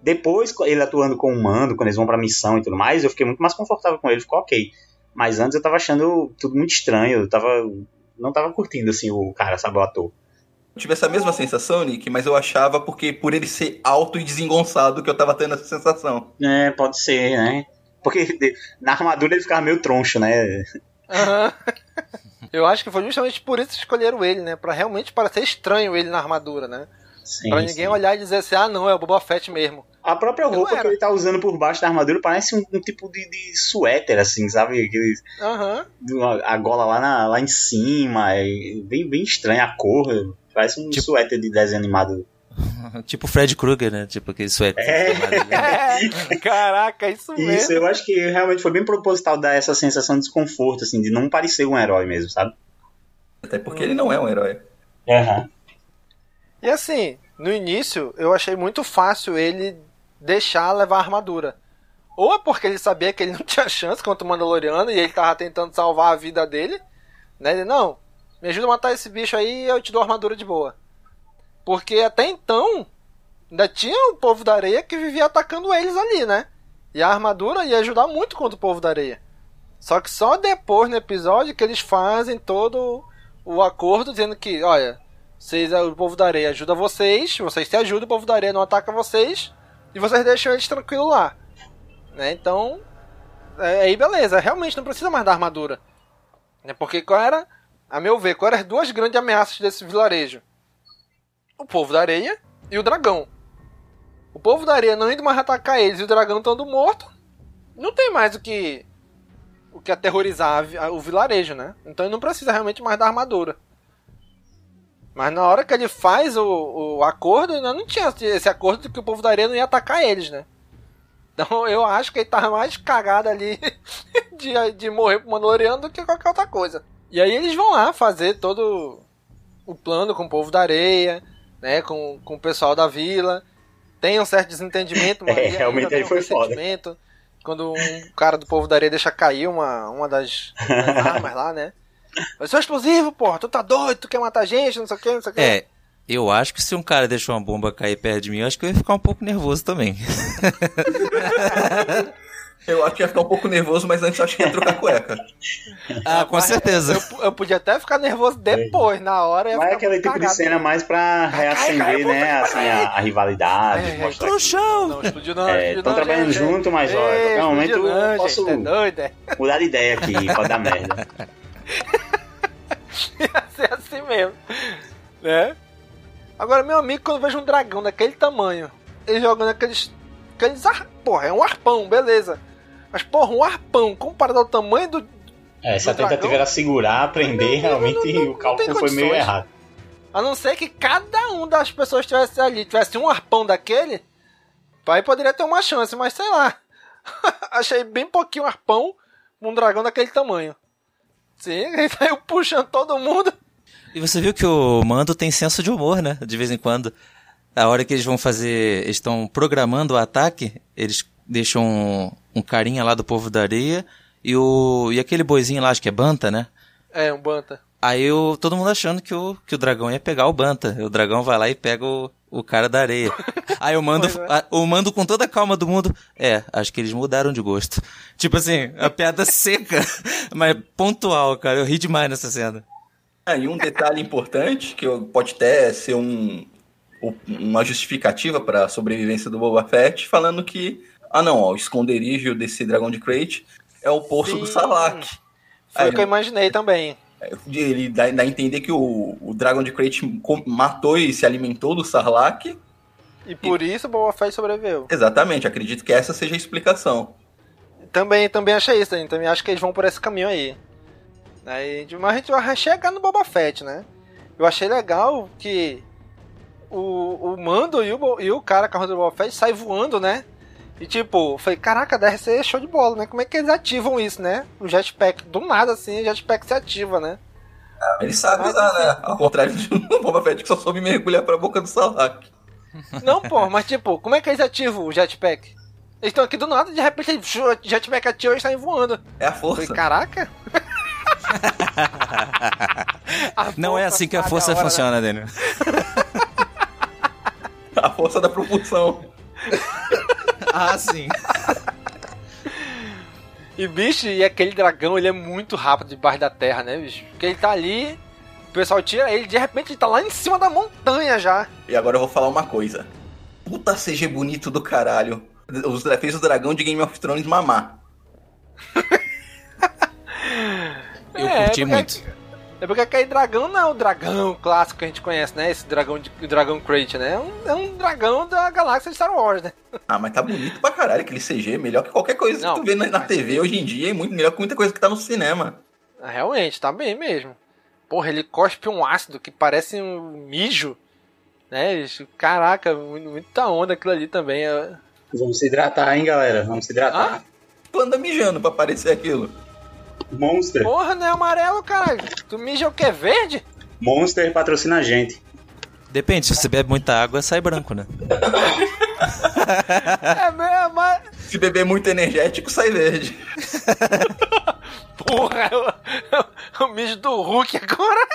Depois, ele atuando com o mando, quando eles vão pra missão e tudo mais, eu fiquei muito mais confortável com ele, ficou ok. Mas antes eu tava achando tudo muito estranho, eu tava. Não tava curtindo, assim, o cara, sabe, o ator. Eu tive essa mesma sensação, Nick, mas eu achava porque por ele ser alto e desengonçado que eu tava tendo essa sensação. É, pode ser, né? Porque (laughs) na armadura ele ficava meio troncho, né? Aham. (laughs) Eu acho que foi justamente por isso que escolheram ele, né? Pra realmente parecer estranho ele na armadura, né? Sim, pra ninguém olhar e dizer assim, ah não, é o Boba Fett mesmo. A própria roupa que ele tá usando por baixo da armadura parece um, um tipo de, de suéter, assim, sabe? Aqueles, uhum. a, a gola lá, na, lá em cima, é bem, bem estranha a cor. Parece um tipo... suéter de desenho animado. (laughs) tipo Fred Krueger, né? Tipo aquele suéter. É. é. (laughs) Caraca, isso mesmo. Isso, eu acho que realmente foi bem proposital dar essa sensação de desconforto, assim, de não parecer um herói mesmo, sabe? Até porque ele não é um herói. Uhum. E assim, no início, eu achei muito fácil ele deixar levar a armadura. Ou é porque ele sabia que ele (laughs) não tinha chance contra o Mandaloriano e ele tava tentando salvar a vida dele. Né? Ele, não, me ajuda a matar esse bicho aí e eu te dou a armadura de boa. Porque até então, ainda tinha o povo da areia que vivia atacando eles ali, né? E a armadura ia ajudar muito contra o povo da areia. Só que só depois no episódio que eles fazem todo o acordo dizendo que, olha, vocês, o povo da areia ajuda vocês, vocês se ajudam, o povo da areia não ataca vocês, e vocês deixam eles tranquilos lá. Né? Então, é, aí beleza, realmente não precisa mais da armadura. Né? Porque qual era, a meu ver, qual eram as duas grandes ameaças desse vilarejo? O povo da areia e o dragão. O povo da areia não indo mais atacar eles e o dragão estando morto, não tem mais o que o que aterrorizar o vilarejo, né? Então ele não precisa realmente mais da armadura. Mas na hora que ele faz o, o acordo, não tinha esse acordo de que o povo da areia não ia atacar eles, né? Então (laughs) eu acho que ele tava mais cagado ali (laughs) de, de morrer pro Mandaloriano do que qualquer outra coisa. E aí eles vão lá fazer todo o plano com o povo da areia, né? Com, com o pessoal da vila. Tem um certo desentendimento, (laughs) mas é, realmente aí um foi foda. Quando um cara do povo da areia deixa cair uma, uma das, das (laughs) armas lá, né? Mas é explosivo, porra, tu tá doido, tu quer matar gente, não sei o que, não sei o que. É, eu acho que se um cara deixou uma bomba cair perto de mim, eu acho que eu ia ficar um pouco nervoso também. (laughs) eu acho que ia ficar um pouco nervoso, mas antes eu acho que ia trocar cueca. Ah, com certeza. Eu, eu, podia até ficar nervoso depois, na hora. Mas é aquele tipo cagado. de cena mais pra reacender, né? Assim, a, a rivalidade. É, pro chão! Não, explodiu não. É, estão trabalhando gente, junto, mas olha, em qualquer momento não, eu posso gente, é doido, é? mudar de ideia aqui, (laughs) pode dar merda. Ia ser assim mesmo. Né? Agora, meu amigo, quando eu vejo um dragão daquele tamanho, ele jogando aqueles. aqueles ar... Porra, é um arpão, beleza. Mas, porra, um arpão comparado ao tamanho do. É, se a tentativa era segurar, prender, realmente não, não, o cálculo foi meio errado. A não ser que cada um das pessoas que estivesse ali tivesse um arpão daquele, aí poderia ter uma chance, mas sei lá. (laughs) Achei bem pouquinho arpão um dragão daquele tamanho. Sim, (laughs) ele saiu puxando todo mundo. E você viu que o Mando tem senso de humor, né? De vez em quando. A hora que eles vão fazer. Eles estão programando o ataque, eles deixam um, carinha lá do povo da areia e o. E aquele boizinho lá, acho que é Banta, né? É, um Banta. Aí eu, todo mundo achando que o, que o dragão ia pegar o Banta. O dragão vai lá e pega o, o cara da areia. (laughs) Aí eu mando, é. eu mando com toda a calma do mundo. É, acho que eles mudaram de gosto. (laughs) Tipo assim, a piada seca, (laughs) mas pontual, cara. Eu ri demais nessa cena. Ah, e um detalhe importante, que pode até ser um, uma justificativa para a sobrevivência do Boba Fett, falando que, ah não, ó, o esconderijo desse dragão de Crate é o poço Sim. do Salak. Foi o que eu imaginei também. Ele dá, dá a entender que o, o Dragon de Crate matou e se alimentou do Sarlacc. E por e... isso o Boba Fett sobreviveu. Exatamente, acredito que essa seja a explicação. Também, também achei isso, também acho que eles vão por esse caminho aí. aí mas a gente vai chegar no Boba Fett, né? Eu achei legal que o, o Mando e o, e o cara carro do Boba Fett sai voando, né? E tipo, falei, caraca, deve ser show de bola, né? Como é que eles ativam isso, né? O jetpack, do nada assim, o jetpack se ativa, né? Ah, ele sabe usar, né? Ao contrário do Boba Fett que só soube mergulhar pra boca do Salak. Não, pô, mas tipo, como é que eles ativam o jetpack? Eles estão aqui do nada, de repente o jetpack ativa e eles saem voando. É a força. Falei, caraca! (laughs) Não é assim que a força hora, funciona, né? Daniel. (laughs) a força da propulsão. (laughs) ah, sim. E, bicho, e aquele dragão, ele é muito rápido debaixo da terra, né, bicho? Porque ele tá ali, o pessoal tira ele, de repente ele tá lá em cima da montanha já. E agora eu vou falar uma coisa. Puta CG bonito do caralho. Os, fez o dragão de Game of Thrones mamar. eu é, curti muito. É porque aquele dragão não é o dragão clássico que a gente conhece, né? Esse dragão de dragão Crate, né? É um, é um dragão da galáxia de Star Wars, né? Ah, mas tá bonito pra caralho aquele CG, melhor que qualquer coisa Não, que tu vê na, na TV hoje em dia, e muito melhor que muita coisa que tá no cinema. Ah, Realmente, tá bem mesmo. Porra, ele cospe um ácido que parece um mijo. Né? Isso- Caraca, muito- muita onda aquilo ali também. é- Vamos se hidratar, hein, galera? Vamos se hidratar. Tu anda mijando pra parecer aquilo. Monster. Porra, não é amarelo, caralho. Tu mija o que? Verde? Monster patrocina a gente. Depende, se você bebe muita água, sai branco, né? É mesmo, mas. Se beber muito energético, sai verde. (laughs) Porra, o, o mijo do Hulk agora.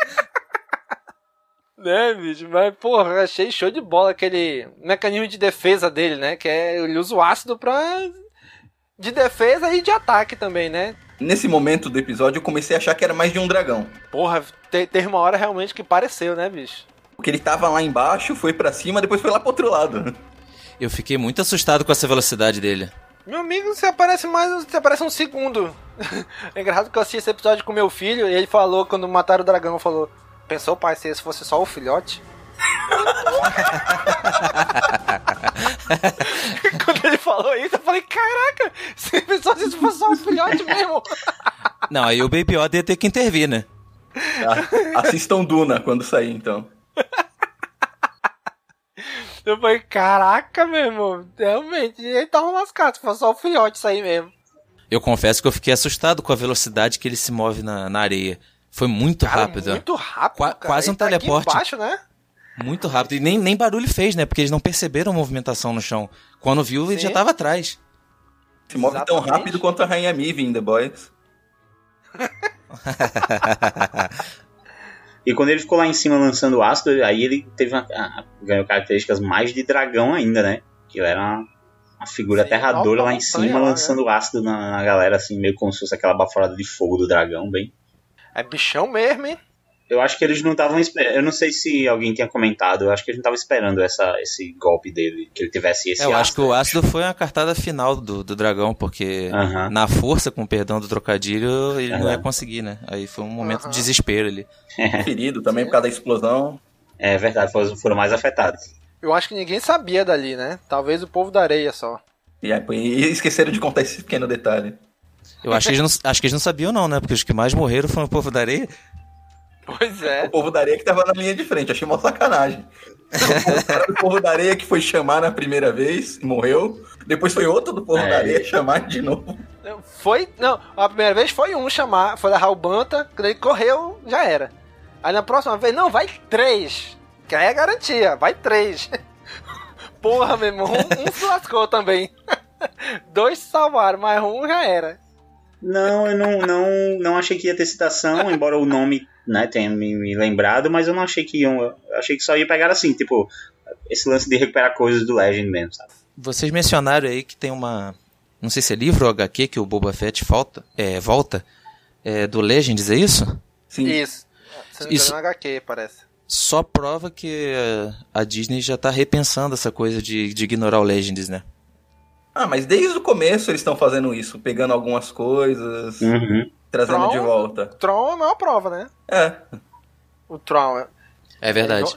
(laughs) né, bicho? Mas, porra, achei show de bola aquele mecanismo de defesa dele, né? Que é ele usa o ácido pra. De defesa e de ataque também, né? Nesse momento do episódio, eu comecei a achar que era mais de um dragão. Porra, te- teve uma hora realmente que pareceu, né, bicho? Porque ele tava lá embaixo, foi pra cima, depois foi lá pro outro lado. Eu fiquei muito assustado com essa velocidade dele. Meu amigo, você aparece mais. Você aparece um segundo. (laughs) é engraçado que eu assisti esse episódio com meu filho e ele falou, quando mataram o dragão, falou: Pensou, pai, se esse fosse só o filhote? (laughs) (laughs) quando ele falou isso, eu falei: Caraca, você pensou se isso fosse só o filhote mesmo? (laughs) Não, aí o Baby Yoda ia ter que intervir, né? Ah, Assistam Duna quando sair, então. Eu falei: Caraca, meu irmão, realmente, ele tava lascado, se fosse só o filhote aí mesmo. Eu confesso que eu fiquei assustado com a velocidade que ele se move na, na areia. Foi muito rápido. Muito rápido. Qua- cara. quase um Ele tá aqui teleporte. embaixo, né? Muito rápido. E nem, nem barulho fez, né? Porque eles não perceberam a movimentação no chão. Quando viu, ele Sim. já tava atrás. Se move tão Exatamente. rápido quanto a Rainha Mive em The Boys. (laughs) E quando ele ficou lá em cima lançando ácido, aí ele teve uma, a- ganhou características mais de dragão ainda, né? Que ele era uma, uma figura Sim, aterradora lá em cima, lá, lançando ácido na, na galera, assim, meio como se fosse aquela baforada de fogo do dragão, bem. É bichão mesmo, hein? Eu acho que eles não estavam esperando. Eu não sei se alguém tinha comentado, eu acho que eles não estavam esperando essa, esse golpe dele, que ele tivesse esse É, eu acho que ácido. o ácido foi a cartada final do, do dragão, porque Aham. na força, com o perdão do trocadilho, ele não Aham. ia conseguir, né? Aí foi um momento de desespero ali. Ferido também por causa da explosão. É verdade, foram, foram mais afetados. Eu acho que ninguém sabia dali, né? Talvez o povo da areia só. E, aí, e esqueceram de contar esse pequeno detalhe. Eu acho que, eles não, acho que eles não sabiam, não, né? Porque os que mais morreram foram o povo da areia. Pois é. O povo da areia que tava na linha de frente, achei uma sacanagem. O povo da areia que foi chamar na primeira vez, morreu. Depois foi outro do povo É. da areia chamar de novo. Foi. Não, a primeira vez foi um chamar, foi levar o Banta, quando ele correu, já era. Aí na próxima vez, não, vai três. Que aí é garantia, vai três. (laughs) Porra, meu irmão, um, um se lascou também. (laughs) Dois se salvaram, mas um já era. Não, eu não, não, não achei que ia ter citação, embora o nome né, tenha me, me lembrado, mas eu não achei que iam. Eu achei que só ia pegar assim, tipo, esse lance de recuperar coisas do Legend mesmo, sabe? Vocês mencionaram aí que tem uma. Não sei se é livro ou HQ que o Boba Fett falta, é, volta. É, do Legends, é isso? Sim. Isso. Isso- engano, no HQ, parece. Só prova que a Disney já tá repensando essa coisa de, de ignorar o Legends, né? Ah, mas desde o começo eles estão fazendo isso, pegando algumas coisas, Uhum. Trazendo Tron? de volta. Tron é a maior prova, né? É. O Tron. é- É verdade.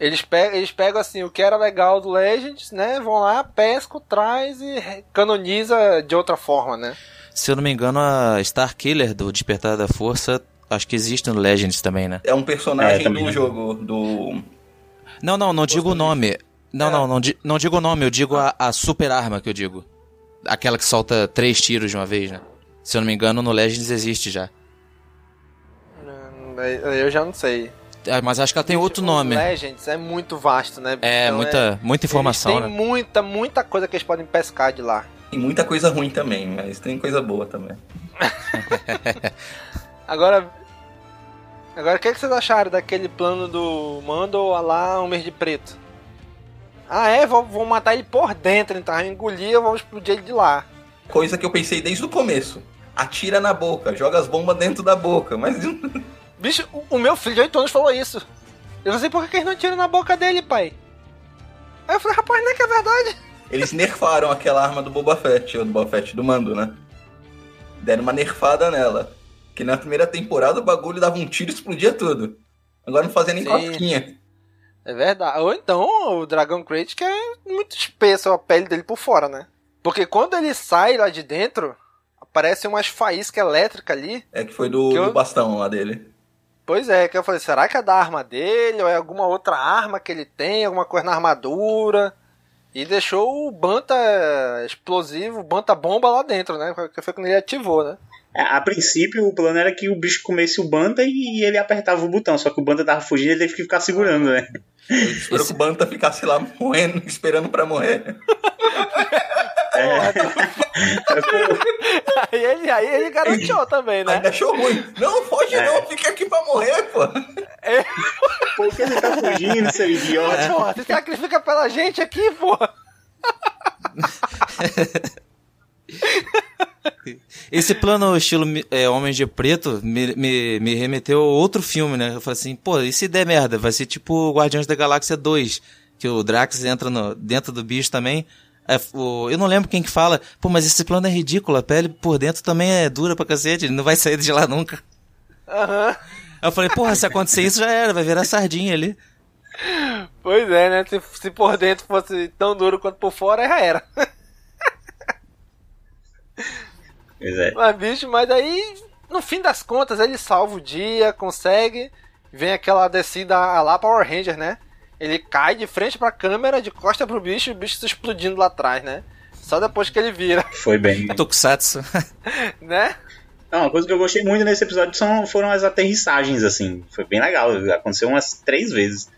Eles pegam, eles pegam assim o que era legal do Legends, né? Vão lá, pescam, traz e canoniza de outra forma, né? Se eu não me engano, a Star Killer do Despertar da Força, acho que existe no Legends também, né? É um personagem É, do jogo, do... Não, não, não digo o nome. Não, É. não, não, di- não digo o nome, eu digo a, a super arma que eu digo. Aquela que solta três tiros de uma vez, né? Se eu não me engano, no Legends existe já. Eu já não sei. Ah, Mas acho que ela tem outro O nome. Legends é muito vasto, né? É, Então muita, muita informação, eles têm né? muita, muita coisa que eles podem pescar de lá. Tem muita coisa ruim também, mas tem coisa boa também. (laughs) Agora, agora o que, é que vocês acharam daquele plano do Mando lá Homem de Preto? Ah, é? Vou, vou matar ele por dentro, então. Engolir, eu vou explodir ele de lá. Coisa que eu pensei desde o começo. Atira na boca, joga as bombas dentro da boca, mas (laughs) Bicho, o, meu filho de 8 anos falou isso. Eu não sei por que que eles não tiram na boca dele, pai. Aí eu falei, rapaz, não é que é verdade. eles nerfaram aquela arma do Boba Fett, ou do Boba Fett do Mando, né? Deram uma nerfada nela. Que na primeira temporada o bagulho dava um tiro e explodia tudo. Agora não fazia nem Sim. cosquinha. É verdade. Ou então o Dragon Crate que é muito espesso a pele dele por fora, né? Porque quando ele sai lá de dentro, aparece umas faíscas elétricas ali. É que foi do, Que eu- do bastão lá dele. Pois é, que eu falei, será que é da arma dele? Ou é alguma outra arma que ele tem? Alguma coisa na armadura? E deixou o Banta explosivo, o Banta bomba lá dentro, né? Que foi quando ele ativou, né? É, A princípio, o plano era que o bicho comesse o Banta e ele apertava o botão. Só que o Banta tava fugindo e ele teve que ficar segurando, né? Espero que o Banta ficasse lá morrendo, esperando pra morrer. (laughs) (laughs) aí, ele, aí ele garantiu também, né? Ainda achou ruim. Não, foge É. não, fica aqui pra morrer, pô. Por que você tá fugindo, seu idiota? Porra, você sacrifica pela gente aqui, porra. (laughs) Esse plano estilo é, Homens de Preto me, me, me remeteu a outro filme, né? Eu falei assim, pô, e se der merda? Vai ser tipo Guardiões da Galáxia 2, que o Drax entra no, dentro do bicho também. É, o- eu não lembro quem que fala, pô, mas esse plano é ridículo, a pele por dentro também é dura pra cacete, ele não vai sair de lá nunca. Aham. Aí eu falei, porra, se acontecer isso já era, vai virar sardinha ali. Pois é, né? Se, se por dentro fosse tão duro quanto por fora, já era. Pois é. Mas, bicho, mas aí, no fim das contas, ele salva o dia, consegue. Vem aquela descida lá Power Ranger, né? Ele cai de frente pra câmera, de costa pro bicho, e o bicho se explodindo lá atrás, né? Só depois que ele vira, Foi bem. Tokusatsu. (laughs) né? Não, uma coisa que eu gostei muito nesse episódio são, foram as aterrissagens, assim. Foi bem legal. Aconteceu umas três vezes.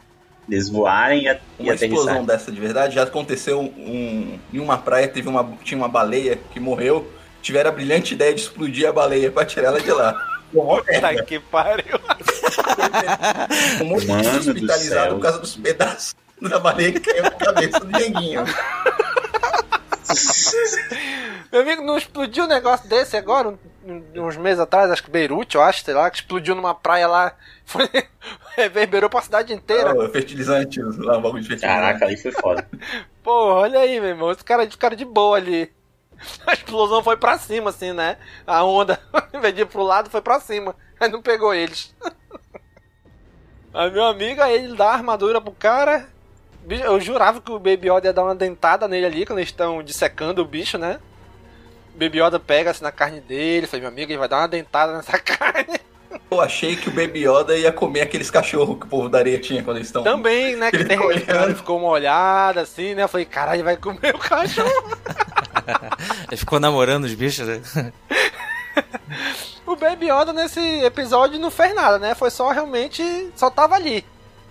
Eles voarem e, a- e Uma explosão dessa de verdade já aconteceu um, em uma praia, teve uma, tinha uma baleia que morreu. Tiveram a brilhante ideia de explodir a baleia pra tirar ela de lá. Puta que pariu. (laughs) Um monte de Mano do hospitalizado por causa dos pedaços da baleia que caiu na cabeça do Dieguinho. (laughs) Meu amigo, não explodiu um negócio desse agora, uns meses atrás, acho que Beirute, eu acho, sei lá, que explodiu numa praia lá, (laughs) foi, reverberou pra cidade inteira. Oh, fertilizante, lá, um bagulho de fertilizante. Caraca, ali foi foda. Pô, olha aí, meu irmão, os caras ficaram de boa ali. (laughs) A explosão foi pra cima, assim, né? A onda, (laughs) em vez de ir pro lado, foi pra cima. Aí não pegou eles. (laughs) Aí meu amigo, aí ele dá a armadura pro cara. Eu jurava que o Baby Yoda ia dar uma dentada nele ali, quando eles estão dissecando o bicho, né? O Baby Yoda pega assim na carne dele, falei, meu amigo, ele vai dar uma dentada nessa carne. Eu achei que o Baby Yoda ia comer aqueles cachorros que o povo da areia tinha quando eles estão. Também, né? Que Ele tem, ficou olhando. ficou uma olhada assim, né? Eu falei, caralho, vai comer o cachorro. (laughs) Ele ficou namorando os bichos, né? (laughs) O Baby Yoda nesse episódio não fez nada, né? Foi só realmente. só tava ali.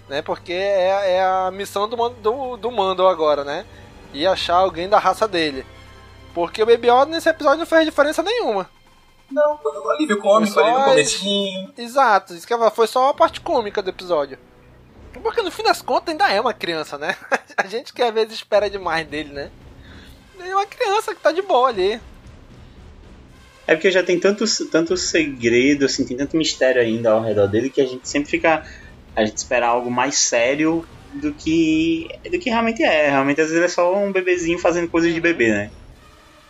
Né? Porque é, é a missão do, do, do Mando agora, né? E achar alguém da raça dele. Porque o Baby Yoda nesse episódio não fez diferença nenhuma. Não, foi um alívio cômico Foi ali no comecinho. Exato, isso que falar, foi só a parte cômica do episódio. Porque no fim das contas ainda é uma criança, né? (laughs) A gente que às vezes espera demais dele, né? É uma criança que tá de boa ali. É porque já tem tanto, tanto segredo, assim, tem tanto mistério ainda ao redor dele que a gente sempre fica. A gente espera algo mais sério do que. do que realmente é. Realmente às vezes é só um bebezinho fazendo coisas de bebê, né?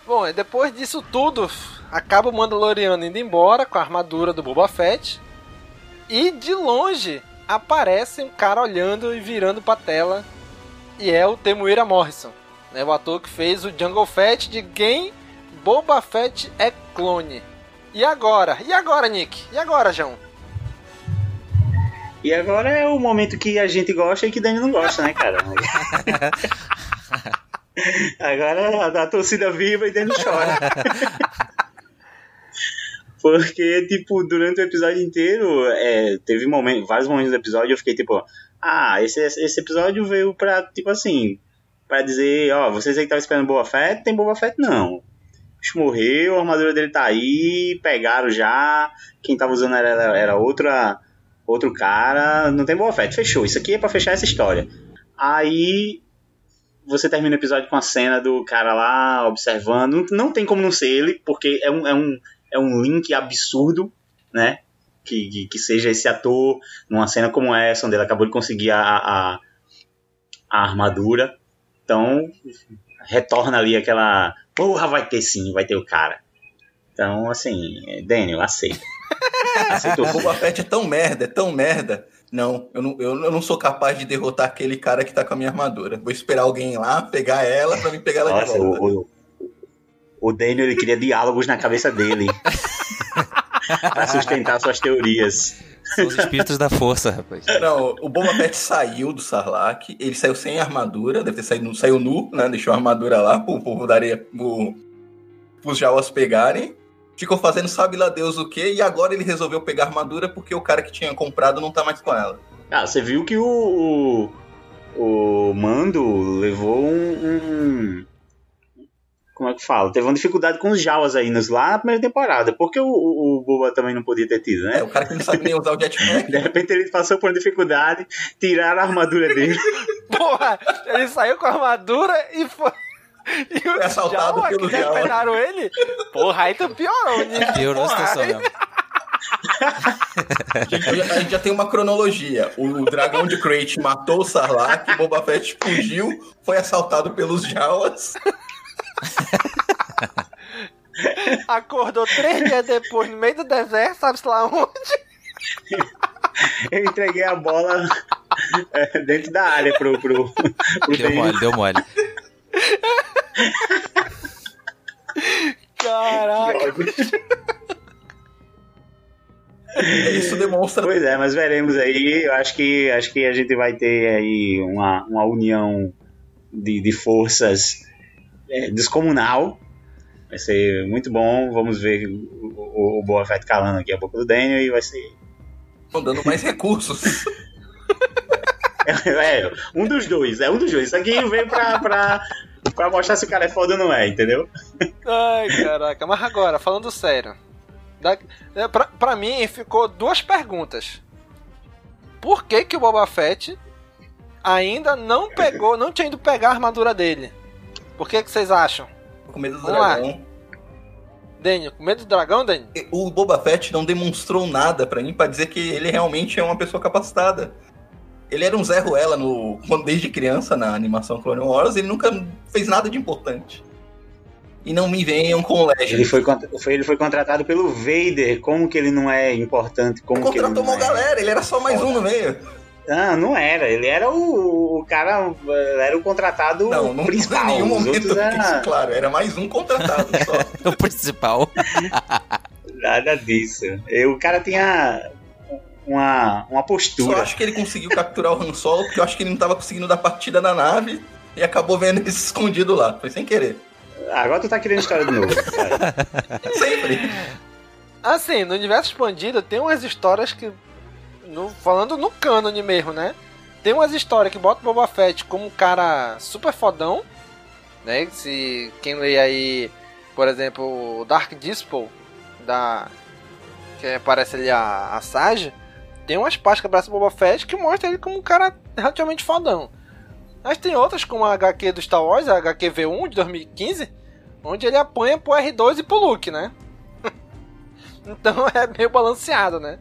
Bom, e depois disso tudo, acaba o Mandaloriano indo embora com a armadura do Boba Fett. E de longe aparece um cara olhando e virando pra tela. E é o Temuera Morrison, né, o ator que fez o Jungle Fett de quem Boba Fett é clone. E agora? E agora, Nick? E agora, João? E agora é o momento que a gente gosta e que Dani não gosta, né, cara? (laughs) agora a, a torcida viva e Dani chora. (laughs) Porque, tipo, durante o episódio inteiro, é, teve momentos, vários momentos do episódio eu fiquei tipo, ah, esse, esse episódio veio pra, tipo assim, pra dizer, ó, vocês aí que estavam esperando Boba Fett, tem Boba Fett não. Bicho morreu, a armadura dele tá aí, pegaram já, quem tava usando era, era outra, outro cara, não tem Boba Fett, fechou. Isso aqui é pra fechar essa história. Aí você termina o episódio com a cena do cara lá observando. Não, não tem como não ser ele, porque é um, é um, é um link absurdo, né? Que, que, que seja esse ator numa cena como essa, onde ele acabou de conseguir a, a, a armadura. Então, retorna ali aquela. Porra, vai ter sim, vai ter o cara. Então, assim, Daniel, aceita. (laughs) Aceitou. O Boba Fett é tão merda, é tão merda. Não eu, não, eu não sou capaz de derrotar aquele cara que tá com a minha armadura. Vou esperar alguém lá, pegar ela pra me pegar ela Nossa, de volta. O, o, o Daniel ele queria diálogos na cabeça dele. (laughs) pra sustentar suas teorias. São os espíritos da força, rapaz. Não, o Boba Fett saiu do Sarlacc, ele saiu sem armadura, deve ter saído, saiu nu, né? Deixou a armadura lá pro povo da areia, pro, pros Jawas pegarem. Ficou fazendo sabe lá Deus o que, e agora ele resolveu pegar a armadura porque o cara que tinha comprado não tá mais com ela. Ah, você viu que o, o, o Mando levou um, um, Como é que fala? Teve uma dificuldade com os Jawas aí nos, lá na primeira temporada. Porque o, o, o Boba também não podia ter tido, né? É, o cara que não sabe nem usar o jetpack. De repente ele passou por uma dificuldade, tiraram a armadura dele. (laughs) Porra, ele saiu com a armadura e foi. E Foi assaltado Jawa pelo que Jawa. pegaram ele? Porra, aí tu piorou, né? Piorou a situação mesmo. A gente, a gente já tem uma cronologia. O dragão de Crate matou o Sarlacc, o Boba Fett fugiu, foi assaltado pelos Jawas. (laughs) Acordou três dias depois no meio do deserto, sabe-se lá onde? (laughs) Eu entreguei a bola (laughs) é, dentro da área pro, pro, pro Deu mole, deu mole. Caraca. Isso demonstra. Pois é, mas veremos aí. Eu acho que, acho que a gente vai ter aí uma, uma união de, de forças é, descomunal. Vai ser muito bom. Vamos ver o, o, o Boa Fett calando aqui a boca do Daniel e vai ser. Dando mais recursos. (laughs) É, um dos dois, é um dos dois. Isso aqui veio pra, pra, pra mostrar se o cara é foda ou não é, entendeu? Ai, caraca. Mas agora, falando sério. Da, é, pra, pra mim, ficou duas perguntas. Por que que o Boba Fett ainda não pegou, não tinha ido pegar a armadura dele? Por que que vocês acham? Com medo do Vamos lá. dragão. Daniel, com medo do dragão, Daniel? O Boba Fett não demonstrou nada pra mim pra dizer que ele realmente é uma pessoa capacitada. Ele era um Zé Ruela no, quando- desde criança na animação Clone Wars, ele nunca fez nada de importante. E não me venham com Legend. Ele foi, foi- ele foi contratado pelo Vader. Como que ele não é importante? Como que ele Contratou não uma é... galera, ele era só mais um no meio. Não, não era. Ele era o, o cara, era o contratado Não, não principal. em nenhum momento era- isso, claro. Era mais um contratado só. (laughs) O principal. Nada disso. O cara tinha uma, uma Só postura. acho que ele conseguiu capturar o Han Solo, porque eu acho que ele não tava conseguindo dar partida na nave e acabou vendo ele (laughs) escondido lá. Foi sem querer. Agora tu tá querendo história de novo. (laughs) Sempre. Assim, no universo expandido tem umas histórias que. No- falando no cânone mesmo, né? Tem umas histórias que botam Boba Fett como um cara super fodão. Né? Se quem lê aí, por exemplo, o Dark Dispel, da. Que aparece ali a, a Sage, tem umas partes que aparece o Boba Fett que mostra ele como um cara relativamente fodão. Mas tem outras, como a HQ do Star Wars, a HQ V1 de 2015, onde ele apanha pro R2 e pro Luke, né? (laughs) Então é meio balanceado, né?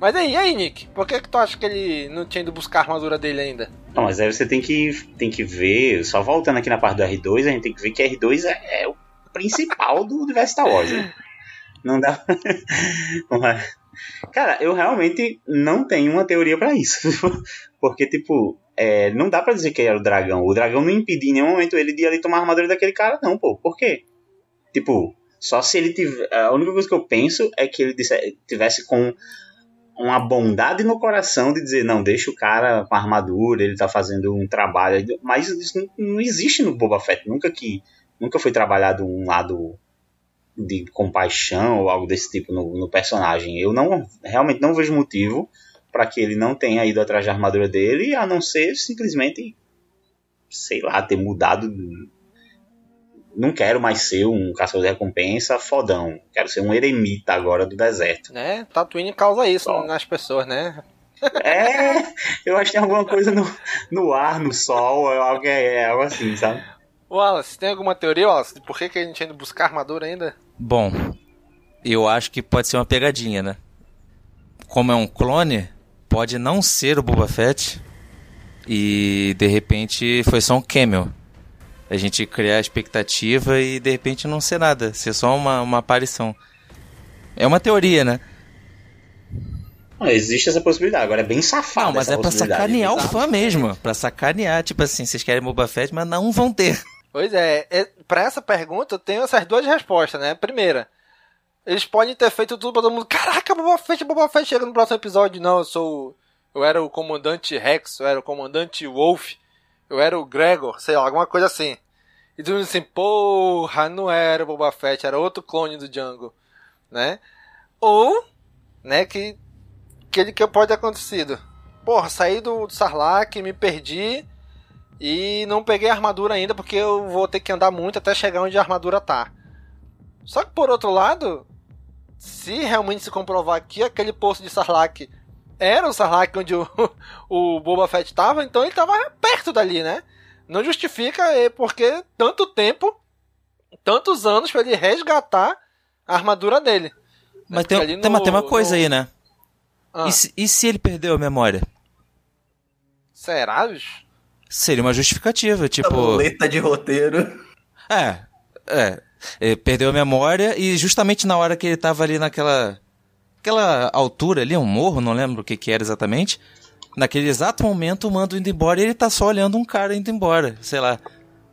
Mas aí, e aí, Nick? Por que, que tu acha que ele não tinha ido buscar a armadura dele ainda? Não, mas aí você tem que, tem que ver, só voltando aqui na parte do R2, a gente tem que ver que R2 é, é o principal do universo Star Wars. Né? (laughs) Não dá. Cara, eu realmente não tenho uma teoria pra isso. Porque, tipo, é, não dá pra dizer que era o dragão. O dragão não impedia em nenhum momento ele de ali tomar a armadura daquele cara, não, pô. Por quê? Tipo, só se ele tiver. A única coisa que eu penso é que ele tivesse com uma bondade no coração de dizer, não, deixa o cara com a armadura, ele tá fazendo um trabalho. Mas isso não, não existe no Boba Fett. Nunca que. Nunca foi trabalhado um lado de compaixão ou algo desse tipo no, no personagem. Eu não realmente não vejo motivo para que ele não tenha ido atrás da armadura dele, a não ser simplesmente, sei lá, ter mudado. Não quero mais ser um caçador de recompensa fodão. Quero ser um eremita agora do deserto. Né? Tatooine causa isso nas pessoas, né? É, eu acho que tem alguma coisa no, no ar, no sol, é algo, é algo assim, sabe? Wallace, tem alguma teoria, Wallace, de por que, que a gente ainda buscar armadura ainda? Bom, eu acho que pode ser uma pegadinha, né? Como é um clone, pode não ser o Boba Fett e de repente foi só um cameo. A gente criar expectativa e de repente não ser nada, ser só uma, uma aparição. É uma teoria, né? Não, existe essa possibilidade, agora é bem safado. Não, mas é pra sacanear o fã mesmo. Pra sacanear, tipo assim, vocês querem Boba Fett, mas não vão ter. Pois é, é para essa pergunta eu tenho essas duas respostas, né? Primeira, eles podem ter feito tudo pra todo mundo. Caraca, Boba Fett, Boba Fett chega no próximo episódio. Não, eu sou. Eu era o comandante Rex, eu era o comandante Wolf, eu era o Gregor, sei lá, alguma coisa assim. E tudo assim, porra, não era o Boba Fett, era outro clone do Django, né? Ou, né, que aquele que pode ter acontecido. Porra, saí do, do Sarlacc, me perdi e não peguei a armadura ainda porque eu vou ter que andar muito até chegar onde a armadura tá. Só que por outro lado, se realmente se comprovar que aquele poço de Sarlacc era o Sarlacc onde o, (laughs) o Boba Fett estava, então ele estava perto dali, né? Não justifica porque tanto tempo, tantos anos para ele resgatar a armadura dele. Mas tem, no, tem, uma, tem uma coisa no... aí, né? Ah. E, se, e se ele perdeu a memória? Será, bicho? Seria uma justificativa, tipo. Letra de roteiro. É, é. Ele perdeu a memória e justamente na hora que ele tava ali naquela. Aquela altura ali, um morro, não lembro o que, que era exatamente. Naquele exato momento, o mando indo embora e ele tá só olhando um cara indo embora. Sei lá.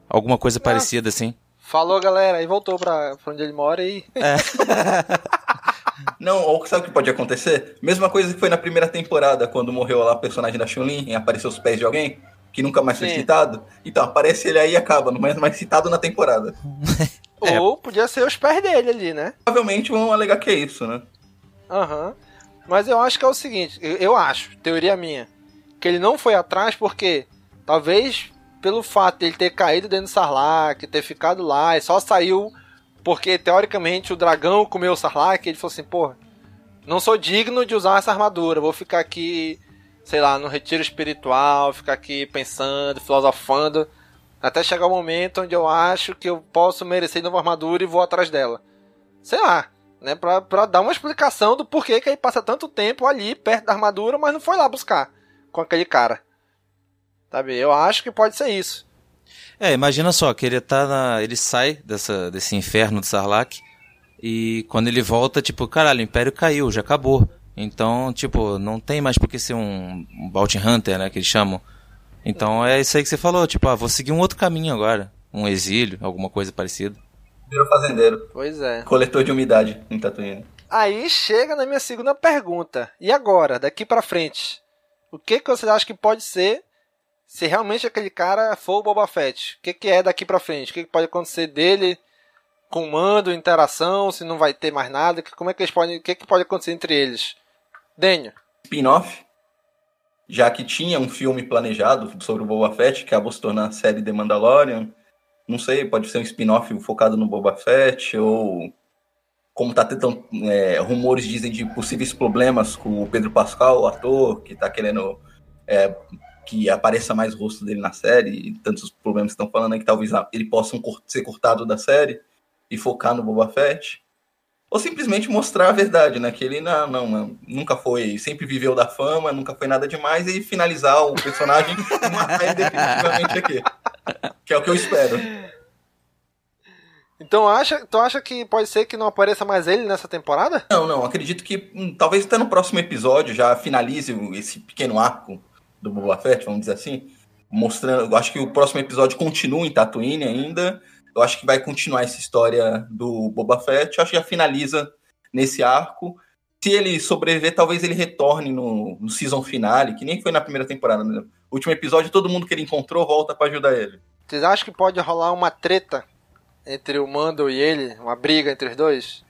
Alguma coisa ah. parecida assim. Falou, galera, e voltou pra, pra onde ele mora e. É. (laughs) Não, ou sabe o que pode acontecer? Mesma coisa que foi na primeira temporada, quando morreu lá o personagem da Chun-Li e apareceu os pés de alguém, que nunca mais foi Sim. citado. Então, aparece ele aí e acaba, não é mais citado na temporada. é. Ou podia ser os pés dele ali, né? Provavelmente vão alegar que é isso, né? Aham. Uhum. Mas eu acho que é o seguinte, eu acho, teoria minha, que ele não foi atrás porque talvez pelo fato de ele ter caído dentro do Sarlacc, ter ficado lá e só saiu porque, teoricamente, o dragão comeu o Sarlacc. Ele falou assim: pô, não sou digno de usar essa armadura. Vou ficar aqui, sei lá, no retiro espiritual, ficar aqui pensando, filosofando. Até chegar o momento onde eu acho que eu posso merecer nova armadura e vou atrás dela. Sei lá, né? Pra, pra dar uma explicação do porquê que ele passa tanto tempo ali, perto da armadura, mas não foi lá buscar com aquele cara. Sabe? Eu acho que pode ser isso. É, imagina só que ele tá na, ele sai dessa, desse inferno de Sarlacc e quando ele volta, tipo, caralho, o Império caiu, já acabou. Então, tipo, não tem mais por que ser um, um Bounty Hunter, né, que eles chamam. Então é isso aí que você falou, tipo, ah, vou seguir um outro caminho agora, um exílio, alguma coisa parecida. Virou fazendeiro. Pois é. Coletor de umidade em Tatooine. Aí chega na minha segunda pergunta. E agora, daqui para frente? O que que você acha que pode ser se realmente aquele cara for o Boba Fett, o que, que é daqui pra frente? O que, que pode acontecer dele? Comando, interação, se não vai ter mais nada, como é que eles podem. O que, que pode acontecer entre eles? Daniel. Spin-off. Já que tinha um filme planejado sobre o Boba Fett, que acabou se tornando a série The Mandalorian. Não sei, pode ser um spin-off focado no Boba Fett, ou como tá tentando. É, rumores dizem de possíveis problemas com o Pedro Pascal, o ator, que tá querendo é, que apareça mais o rosto dele na série, e tantos problemas que estão falando aí que talvez ele possa ser cortado da série e focar no Boba Fett. Ou simplesmente mostrar a verdade, né? Que ele não, não, nunca foi, sempre viveu da fama, nunca foi nada demais, e finalizar o personagem e matar ele definitivamente aqui. Que é o que eu espero. Então acha, tu acha que pode ser que não apareça mais ele nessa temporada? Não, não. Acredito que hum, talvez até no próximo episódio já finalize esse pequeno arco do Boba Fett, vamos dizer assim, mostrando. Eu acho que o próximo episódio continua em Tatooine ainda. Eu acho que vai continuar essa história do Boba Fett. Eu acho que já finaliza nesse arco. Se ele sobreviver, talvez ele retorne no, no season finale, que nem foi na primeira temporada. Né? O último episódio, todo mundo que ele encontrou volta para ajudar ele. Vocês acham que pode rolar uma treta entre o Mando e ele? Uma briga entre os dois?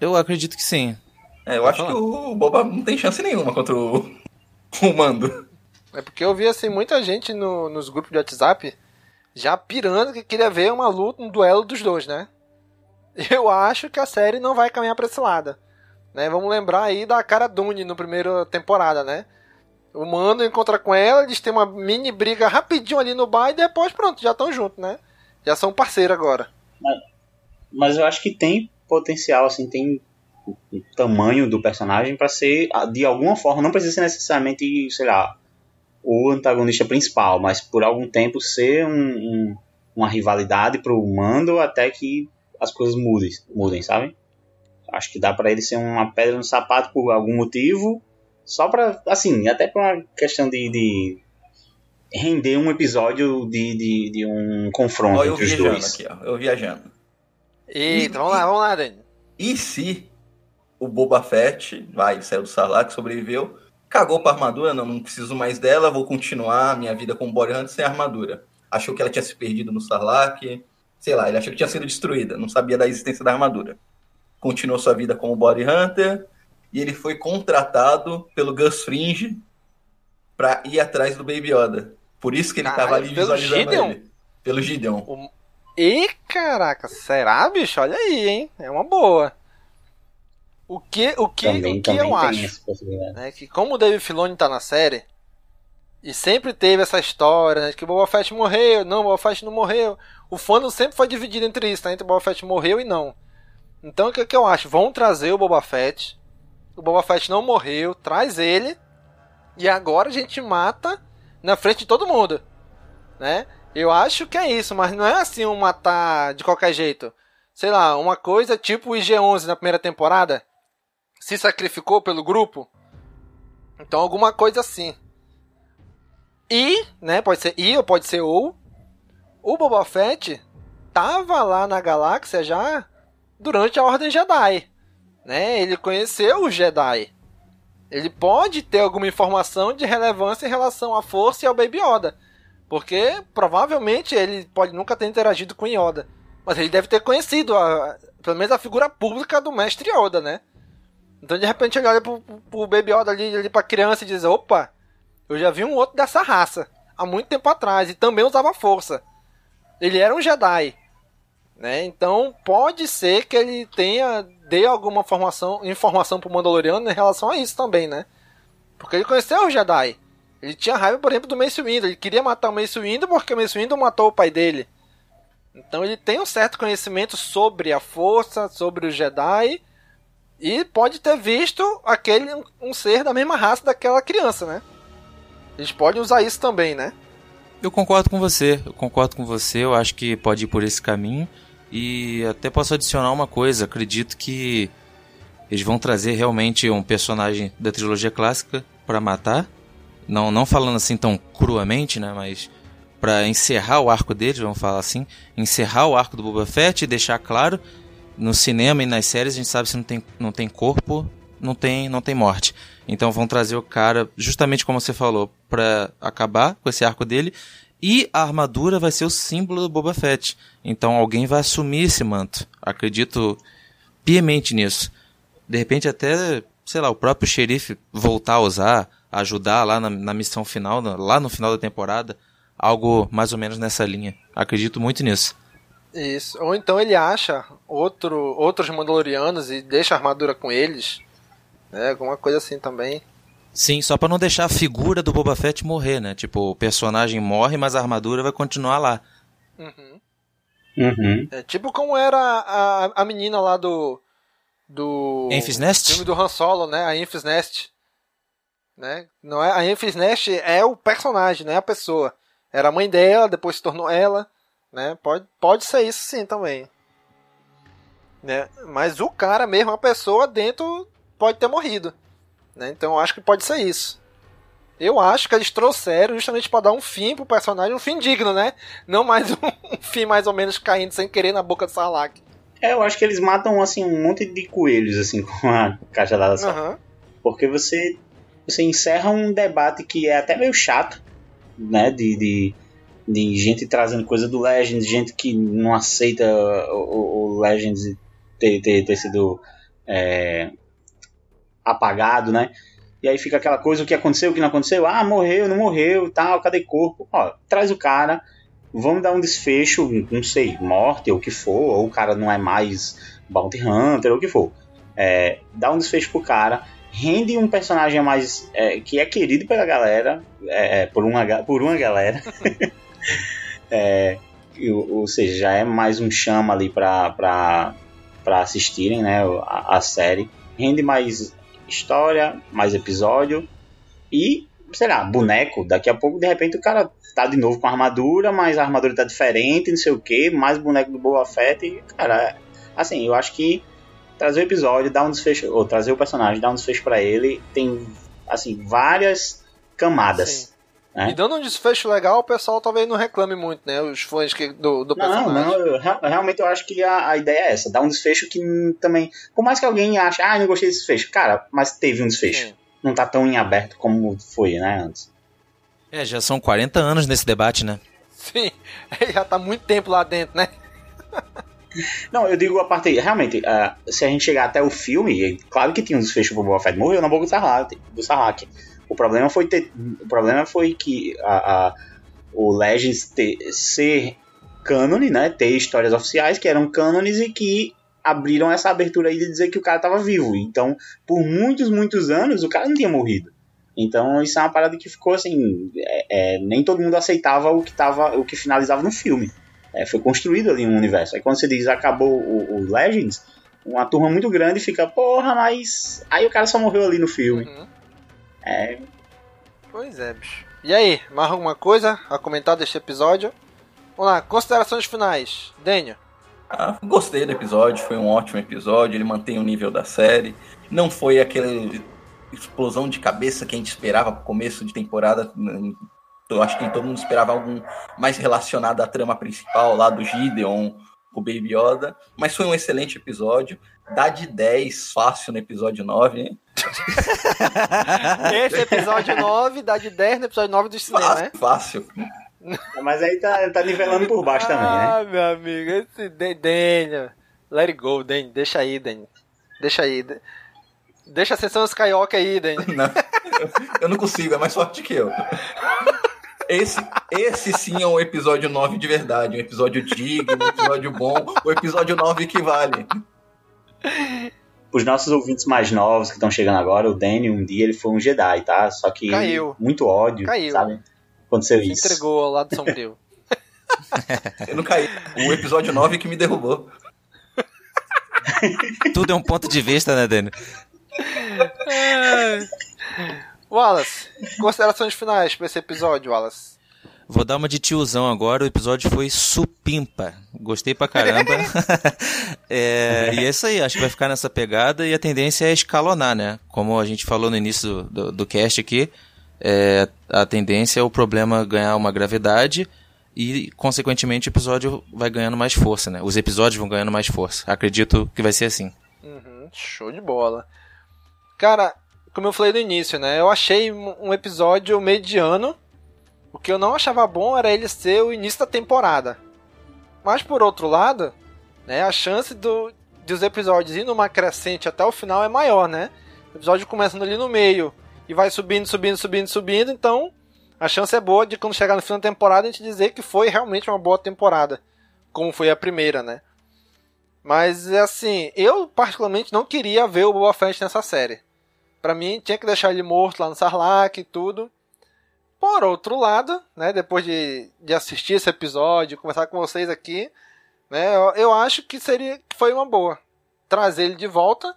Eu acredito que sim. É, eu acho falar. que o Boba não tem chance nenhuma contra o, (laughs) o Mando. É porque eu vi assim muita gente no, nos grupos de WhatsApp já pirando que queria ver uma luta, um duelo dos dois, né? Eu acho que a série não vai caminhar para esse lado. Né? Vamos lembrar aí da cara Dune no primeiro temporada, né? O Mando encontra com ela, eles têm uma mini briga rapidinho ali no bar e depois pronto, já estão juntos, né? Já são parceiros agora. Mas, mas eu acho que tem potencial, assim, tem o tamanho do personagem para ser de alguma forma, não precisa ser necessariamente, sei lá, o antagonista principal, mas por algum tempo ser um, um, uma rivalidade pro mando até que as coisas mudem, mudem sabe? Acho que dá para ele ser uma pedra no sapato por algum motivo, só para assim, até por uma questão de, de render um episódio de, de, de um confronto Ó, eu entre os viajando dois. aqui, ó. Eu viajando. Eita, vamos lá, vamos lá, Dani. E se o Boba Fett, vai, saiu do Sarlacc, sobreviveu, cagou pra armadura, não, não preciso mais dela, vou continuar minha vida como Body Hunter sem armadura. Achou que ela tinha se perdido no Sarlacc, sei lá, ele achou que tinha sido destruída, não sabia da existência da armadura. Continuou sua vida como Body Hunter e ele foi contratado pelo Gus Fringe pra ir atrás do Baby Yoda. Por isso que ele tava Caralho, ali pelo visualizando Gideon? ele. Pelo Gideon. E caraca, será, bicho? Olha aí, hein? É uma boa. O que, o que, Também, o que eu acho né, que como o Dave Filoni tá na série e sempre teve essa história né, de que o Boba Fett morreu, não, o Boba Fett não morreu. O fandom sempre foi dividido entre isso, tá? entre o Boba Fett morreu e não. Então o que, que eu acho? Vão trazer o Boba Fett. O Boba Fett não morreu, traz ele e agora a gente mata na frente de todo mundo, né? Eu acho que é isso, mas não é assim um matar de qualquer jeito. Sei lá, uma coisa tipo o IG-11 na primeira temporada, se sacrificou pelo grupo. Então alguma coisa assim. E, né, pode ser e ou pode ser ou, o Boba Fett tava lá na galáxia já durante a Ordem Jedi, né? Ele conheceu os Jedi. Ele pode ter alguma informação de relevância em relação à Força e ao Baby Yoda. Porque provavelmente ele pode nunca ter interagido com Yoda. Mas ele deve ter conhecido, a, pelo menos, a figura pública do Mestre Yoda, né? Então de repente ele olha pro, pro Baby Yoda ali, ali pra criança e diz: opa, eu já vi um outro dessa raça há muito tempo atrás e também usava força. Ele era um Jedi. Né? Então pode ser que ele tenha dê alguma informação, informação pro Mandaloriano em relação a isso também, né? Porque ele conheceu o Jedi. Ele tinha raiva, por exemplo, do Mace Windu. Ele queria matar o Mace Windu porque o Mace Windu matou o pai dele. Então ele tem um certo conhecimento sobre a força, sobre o Jedi. E pode ter visto aquele um ser da mesma raça daquela criança, né? Eles podem usar isso também, né? Eu concordo com você, eu concordo com você, eu acho que pode ir por esse caminho. E até posso adicionar uma coisa, acredito que eles vão trazer realmente um personagem da trilogia clássica para matar. Não, não falando assim tão cruamente, né, mas para encerrar o arco deles, vamos falar assim, encerrar o arco do Boba Fett e deixar claro no cinema e nas séries a gente sabe se não tem, não tem corpo, não tem, não tem morte. Então vão trazer o cara, justamente como você falou, para acabar com esse arco dele. E a armadura vai ser o símbolo do Boba Fett. Então alguém vai assumir esse manto. Acredito piamente nisso. De repente até, sei lá, o próprio xerife voltar a usar, ajudar lá na, na missão final, lá no final da temporada. Algo mais ou menos nessa linha. Acredito muito nisso. Isso. Ou então ele acha outro, outros Mandalorianos e deixa a armadura com eles. Né? Alguma coisa assim também. Sim, só para não deixar a figura do Boba Fett morrer, né? Tipo, o personagem morre, mas a armadura vai continuar lá. Uhum. Uhum. É tipo como era a, a menina lá do. Do. Enfys Nest? filme do Han Solo, né? A Enfys Nest. Né? Não é, a Enfys Nest é o personagem, não é a pessoa. Era a mãe dela, depois se tornou ela. Né? Pode, pode ser isso sim também. Né? Mas o cara mesmo, a pessoa dentro, pode ter morrido. Né? Então eu acho que pode ser isso. Eu acho que eles trouxeram justamente para dar um fim pro personagem, um fim digno, né? Não mais um, (laughs) um fim mais ou menos caindo sem querer na boca do Sarlacc. É, eu acho que eles matam assim um monte de coelhos assim (laughs) com a cajadada só. Uhum. Porque você você encerra um debate que é até meio chato, né, de, de, de gente trazendo coisa do Legends, gente que não aceita o, o Legends ter, ter, ter sido é, apagado, né? E aí fica aquela coisa, o que aconteceu, o que não aconteceu, ah, morreu, não morreu, tal, cadê corpo? Ó, traz o cara, vamos dar um desfecho, não sei, morte ou o que for, ou o cara não é mais Bounty Hunter ou o que for. É, dá um desfecho pro cara, rende um personagem mais é, que é querido pela galera, é, por, uma, por uma galera. (laughs) é, ou, ou, seja, já é mais um chama ali pra, pra, pra assistirem né, a, a série. Rende mais história, mais episódio e sei lá, boneco, daqui a pouco, de repente, o cara tá de novo com a armadura, mas a armadura tá diferente, não sei o que, mais boneco do Boba Fett, e, cara, assim, eu acho que trazer o episódio, dar um desfecho, ou trazer o personagem, dar um desfecho para ele, tem, assim, várias camadas. Né? E dando um desfecho legal, o pessoal talvez não reclame muito, né? Os fãs que, do, do personagem. Não, não, eu, realmente eu acho que a, a, ideia é essa, dar um desfecho que também. Por mais que alguém ache, ah, não gostei desse desfecho. Cara, mas teve um desfecho. Sim. Não tá tão em aberto como foi, né, antes. É, já são 40 anos nesse debate, né? Sim, (laughs) já tá muito tempo lá dentro, né? (laughs) Não, eu digo a parte. Realmente, uh, se a gente chegar até o filme, claro que tinha um desfecho pro Boba Fett morreu na boca do Sarlacc. Do Sarlacc. O problema foi ter, o problema foi que a, a o Legends ter, ser cânone, né? Ter histórias oficiais que eram cânones e que abriram essa abertura aí de dizer que o cara estava vivo. Então, por muitos, muitos anos, o cara não tinha morrido. Então, isso é uma parada que ficou assim. É, é, nem todo mundo aceitava o que, tava, o que finalizava no filme. É, foi construído ali um universo. Aí, quando você diz acabou o, o Legends, uma turma muito grande fica, porra, mas. Aí o cara só morreu ali no filme. Uhum. É. Pois é, bicho. E aí, mais alguma coisa a comentar deste episódio? Vamos lá, considerações finais. Daniel. Ah, gostei do episódio, foi um ótimo episódio, ele mantém o nível da série. Não foi aquela explosão de cabeça que a gente esperava pro começo de temporada. Eu acho que todo mundo esperava algum mais relacionado à trama principal lá do Gideon, o Baby Yoda. Mas foi um excelente episódio. Dá de 10 fácil no episódio 9, hein? (laughs) Esse episódio 9 dá de 10 no episódio 9 do cinema, fácil, né? Fácil. Mas aí tá, tá nivelando por baixo também, né? Ah, meu amigo, esse Daniel. Let it go, Daniel. Deixa aí, Daniel. Deixa aí. Deixa a sessão Skywalker aí, Daniel. Não, eu, eu não consigo, é mais forte que eu. Esse, esse sim é um episódio 9 de verdade. Um episódio digno, um episódio bom. O episódio 9 que vale. Os nossos ouvintes mais novos que estão chegando agora, o Danny, um dia ele foi um Jedi, tá? Só que Caiu. muito ódio, Caiu. sabe? Aconteceu Se isso. entregou ao lado sombrio. (laughs) Eu não caí. O episódio 9 que me derrubou. Tudo é um ponto de vista, né, Dani? Wallace, considerações finais para esse episódio, Wallace. Vou dar uma de tiozão agora, o episódio foi supimpa. Gostei pra caramba. (laughs) (laughs) é, e é isso aí, acho que vai ficar nessa pegada e a tendência é escalonar, né? Como a gente falou no início do, do, do cast aqui, é, a tendência é o problema ganhar uma gravidade e, consequentemente, o episódio vai ganhando mais força, né? Os episódios vão ganhando mais força. Acredito que vai ser assim. Uhum, show de bola. Cara, como eu falei no início, né? Eu achei um episódio mediano o que eu não achava bom era ele ser o início da temporada. Mas por outro lado, né, a chance do, dos episódios ir numa crescente até o final é maior, né? O episódio começando ali no meio e vai subindo, subindo, subindo, subindo, então a chance é boa de quando chegar no fim da temporada a gente dizer que foi realmente uma boa temporada, como foi a primeira, né? Mas assim, eu particularmente não queria ver o Boba Fett nessa série. Para mim tinha que deixar ele morto lá no Sarlacc e tudo. Por outro lado, né, depois de, de assistir esse episódio, conversar com vocês aqui, né, eu, eu acho que seria que foi uma boa trazer ele de volta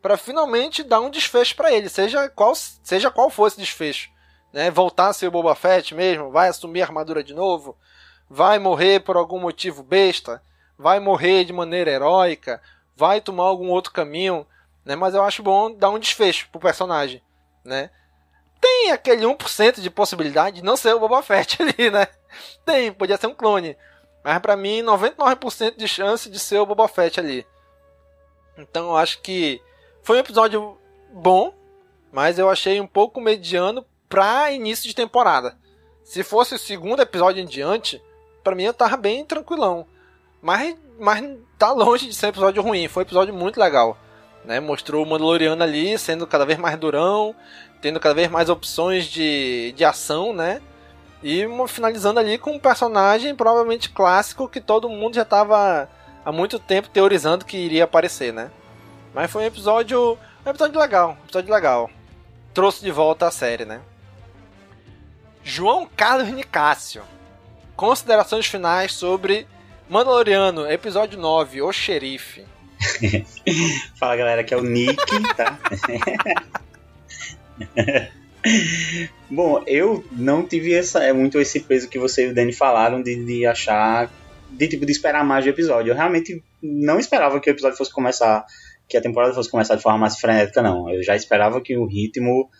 para finalmente dar um desfecho para ele, seja qual seja qual for esse desfecho, né, voltar a ser o Boba Fett mesmo, vai assumir a armadura de novo, vai morrer por algum motivo besta, vai morrer de maneira heróica, vai tomar algum outro caminho, né, mas eu acho bom dar um desfecho pro personagem, né? Tem aquele 1% de possibilidade de não ser o Boba Fett (laughs) ali, né? Tem, podia ser um clone. Mas para mim, 99% de chance de ser o Boba Fett ali. Então eu acho que foi um episódio bom, mas eu achei um pouco mediano pra início de temporada. Se fosse o segundo episódio em diante, para mim eu tava bem tranquilão. Mas, mas tá longe de ser um episódio ruim. Foi um episódio muito legal. Né? Mostrou o Mandaloriano ali sendo cada vez mais durão, tendo cada vez mais opções de, de ação, né? E finalizando ali com um personagem provavelmente clássico que todo mundo já estava há muito tempo teorizando que iria aparecer, né? Mas foi um episódio, um episódio legal, um episódio legal. Trouxe de volta a série, né? João Carlos Nicásio. Considerações finais sobre Mandaloriano, episódio 9, O Xerife. (laughs) Fala galera, que é o Nick, tá? (laughs) Bom, eu não tive essa, é muito esse peso que você e o Danny falaram de, de achar, de tipo, de esperar mais do episódio. Eu realmente não esperava que o episódio fosse começar, que a temporada fosse começar de forma mais frenética, não. Eu já esperava que o ritmo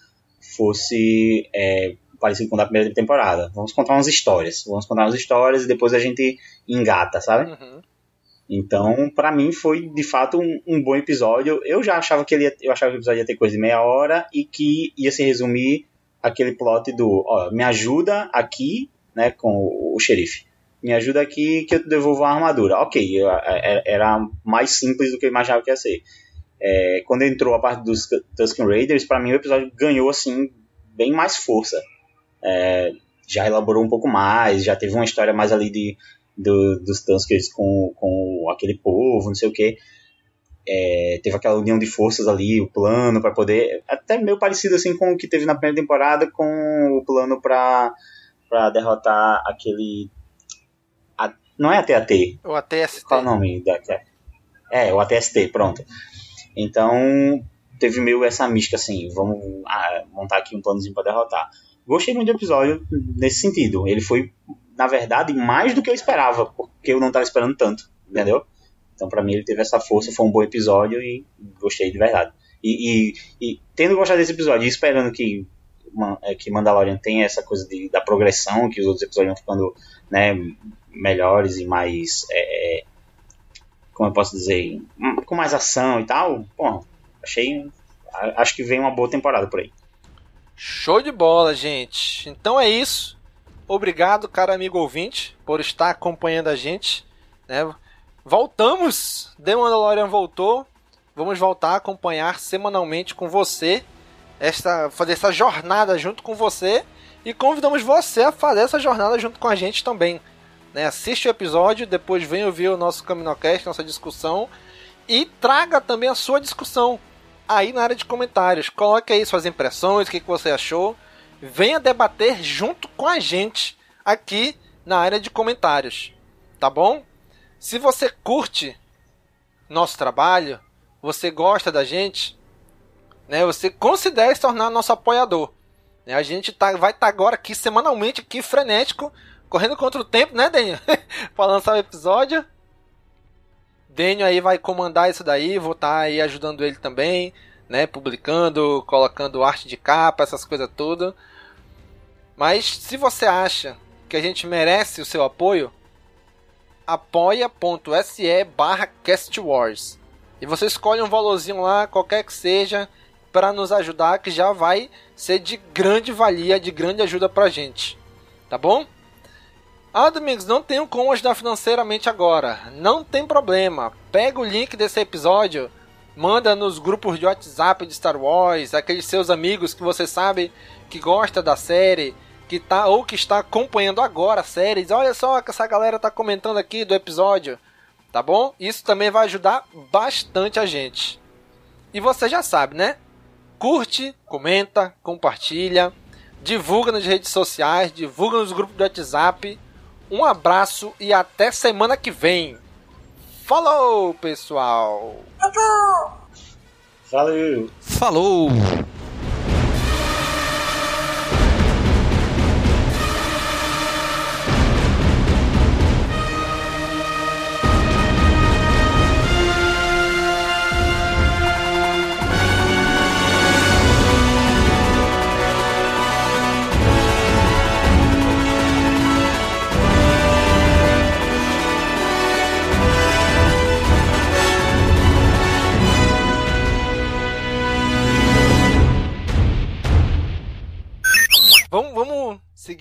fosse é, parecido com o da primeira temporada. Vamos contar umas histórias, vamos contar umas histórias e depois a gente engata, sabe? Uhum. Então, para mim foi de fato um, um, bom episódio. Eu já achava que ele ia, eu achava que o episódio ia ter coisa de meia hora e que ia se resumir aquele plot do, ó, me ajuda aqui, né, com o, o xerife. Me ajuda aqui que eu te devolvo a armadura. Ok, era mais simples do que eu imaginava que ia ser. É, quando entrou a parte dos Tusken Raiders, para mim o episódio ganhou assim bem mais força. É, já elaborou um pouco mais, já teve uma história mais ali de do, dos Tuskers com, com aquele povo, não sei o que. É, teve aquela união de forças ali, o plano para poder. Até meio parecido assim com o que teve na primeira temporada, com o plano para derrotar aquele. A, não é a TAT. O ATST. Qual é o nome da. É, o ATST, pronto. Então, teve meio essa mística assim: vamos ah, montar aqui um planozinho para derrotar. Gostei muito do episódio nesse sentido. Ele foi na verdade, mais do que eu esperava, porque eu não estava esperando tanto, entendeu? Então, para mim, ele teve essa força, foi um bom episódio e gostei de verdade. E, e, e tendo gostado desse episódio e esperando que, é, que Mandalorian tenha essa coisa de, da progressão, que os outros episódios vão ficando né, melhores e mais. É, como eu posso dizer? Hum, com mais ação e tal, bom, achei. Acho que vem uma boa temporada por aí. Show de bola, gente. Então é isso. Obrigado, cara amigo ouvinte, por estar acompanhando a gente. Né? Voltamos! The Mandalorian voltou. Vamos voltar a acompanhar semanalmente com você. Esta, fazer essa jornada junto com você. E convidamos você a fazer essa jornada junto com a gente também. Né? Assiste o episódio, depois vem ouvir o nosso CaminoCast, nossa discussão. E traga também a sua discussão aí na área de comentários. Coloque aí suas impressões, o que, que você achou venha debater junto com a gente aqui na área de comentários, tá bom? Se você curte nosso trabalho, você gosta da gente, né? Você considere se tornar nosso apoiador. Né? A gente tá, vai estar tá agora aqui semanalmente aqui frenético, correndo contra o tempo, né, Daniel? (laughs) para lançar o episódio. Daniel aí vai comandar isso daí, vou estar tá aí ajudando ele também, né, publicando, colocando arte de capa, essas coisas tudo. Mas se você acha que a gente merece o seu apoio, apoia.se barra castwars. E você escolhe um valorzinho lá, qualquer que seja, para nos ajudar, que já vai ser de grande valia, de grande ajuda pra gente. Tá bom? Ah, Domingos, não tenho como ajudar financeiramente agora. Não tem problema. Pega o link desse episódio, manda nos grupos de WhatsApp de Star Wars, aqueles seus amigos que você sabe que gosta da série, que tá ou que está acompanhando agora a série, diz, olha só que essa galera tá comentando aqui do episódio, tá bom? Isso também vai ajudar bastante a gente. E você já sabe, né? Curte, comenta, compartilha, divulga nas redes sociais, divulga nos grupos do WhatsApp. Um abraço e até semana que vem. Falou, pessoal! Valeu! Falou!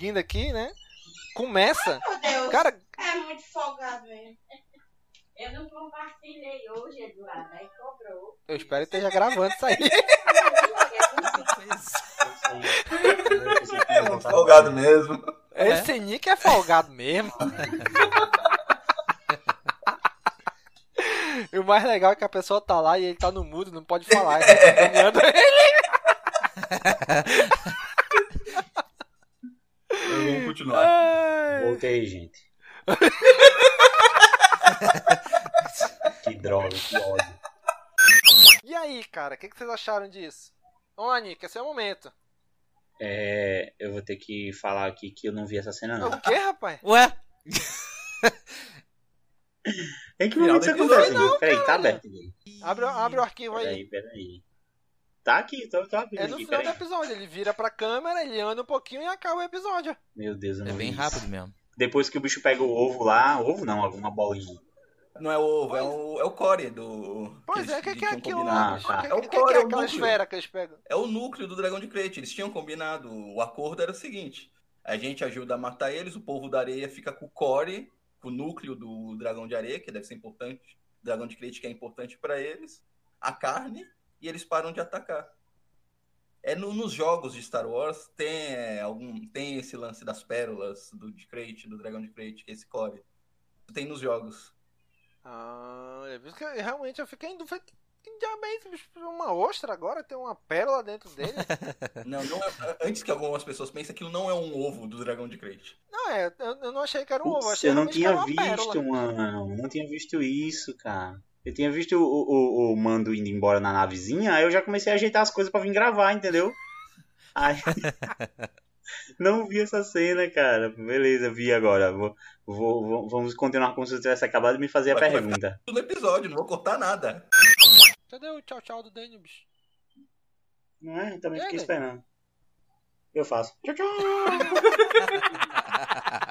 Seguindo aqui, né? Começa. Ai, meu Deus. Cara, é muito folgado mesmo. Eu não compartilhei hoje, Eduardo. Aí cobrou. Eu espero que esteja gravando isso aí. (laughs) É folgado mesmo. Esse é? Nick é folgado mesmo. (laughs) e o mais legal é que a pessoa tá lá e ele tá no mudo, não pode falar. (laughs) Ele tá caminhando Vamos continuar. Ai. Voltei, gente. (laughs) que droga, que ódio. E aí, cara, o que, que vocês acharam disso? Ô, Nick, esse é o momento. É, eu vou ter que falar aqui que eu não vi essa cena, não. O quê, rapaz? Ué? Em que momento isso acontece? não, peraí, tá aberto. aqui. Abre, abre o arquivo aí. Peraí, peraí. Tá aqui, tô, tô abrindo É no aqui, final do episódio. Ele vira pra câmera, ele anda um pouquinho e acaba o episódio. Meu Deus, eu É não bem vi isso. rápido mesmo. Depois que o bicho pega o ovo lá, ovo não, alguma bolinha. Não é o ovo, é o, é o core do. Pois que é, eles o que, que é aquilo? Ah, tá. O que, É o que, que core, é é o aquela núcleo. esfera que eles pegam? É o núcleo do Dragão de Crete. Eles tinham combinado. O acordo era o seguinte: a gente ajuda a matar eles, o povo da areia fica com o core, com o núcleo do dragão de areia, que deve ser importante. O dragão de Crete que é importante pra eles. A carne, e eles param de atacar. É no- nos jogos de Star Wars tem é, algum tem esse lance das pérolas do de Crate, do dragão de Crate, que é esse core. Tem nos jogos. Ah, é por isso que eu- realmente eu fiquei em dúvida. É bicho? Uma ostra agora? Tem uma pérola dentro dele? (laughs) Não, não é- antes que algumas pessoas pensem, aquilo não é um ovo do dragão de Crate. não, é, eu, eu não achei que era um ovo. Putz, achei eu não tinha uma visto, pérola. mano. Não tinha visto isso, cara. Eu tinha visto o, o, o Mando indo embora na navezinha, aí eu já comecei a ajeitar as coisas pra vir gravar, entendeu? Aí... (laughs) não vi essa cena, cara. Beleza, vi agora. Vou, vou- vou- vamos continuar como se eu tivesse acabado de me fazer a Vai- vai pergunta. Tudo no episódio, não vou cortar nada. Cadê o tchau tchau do Daniel, bicho? Não é? Eu também fiquei esperando. Eu faço. Tchau, tchau. (laughs)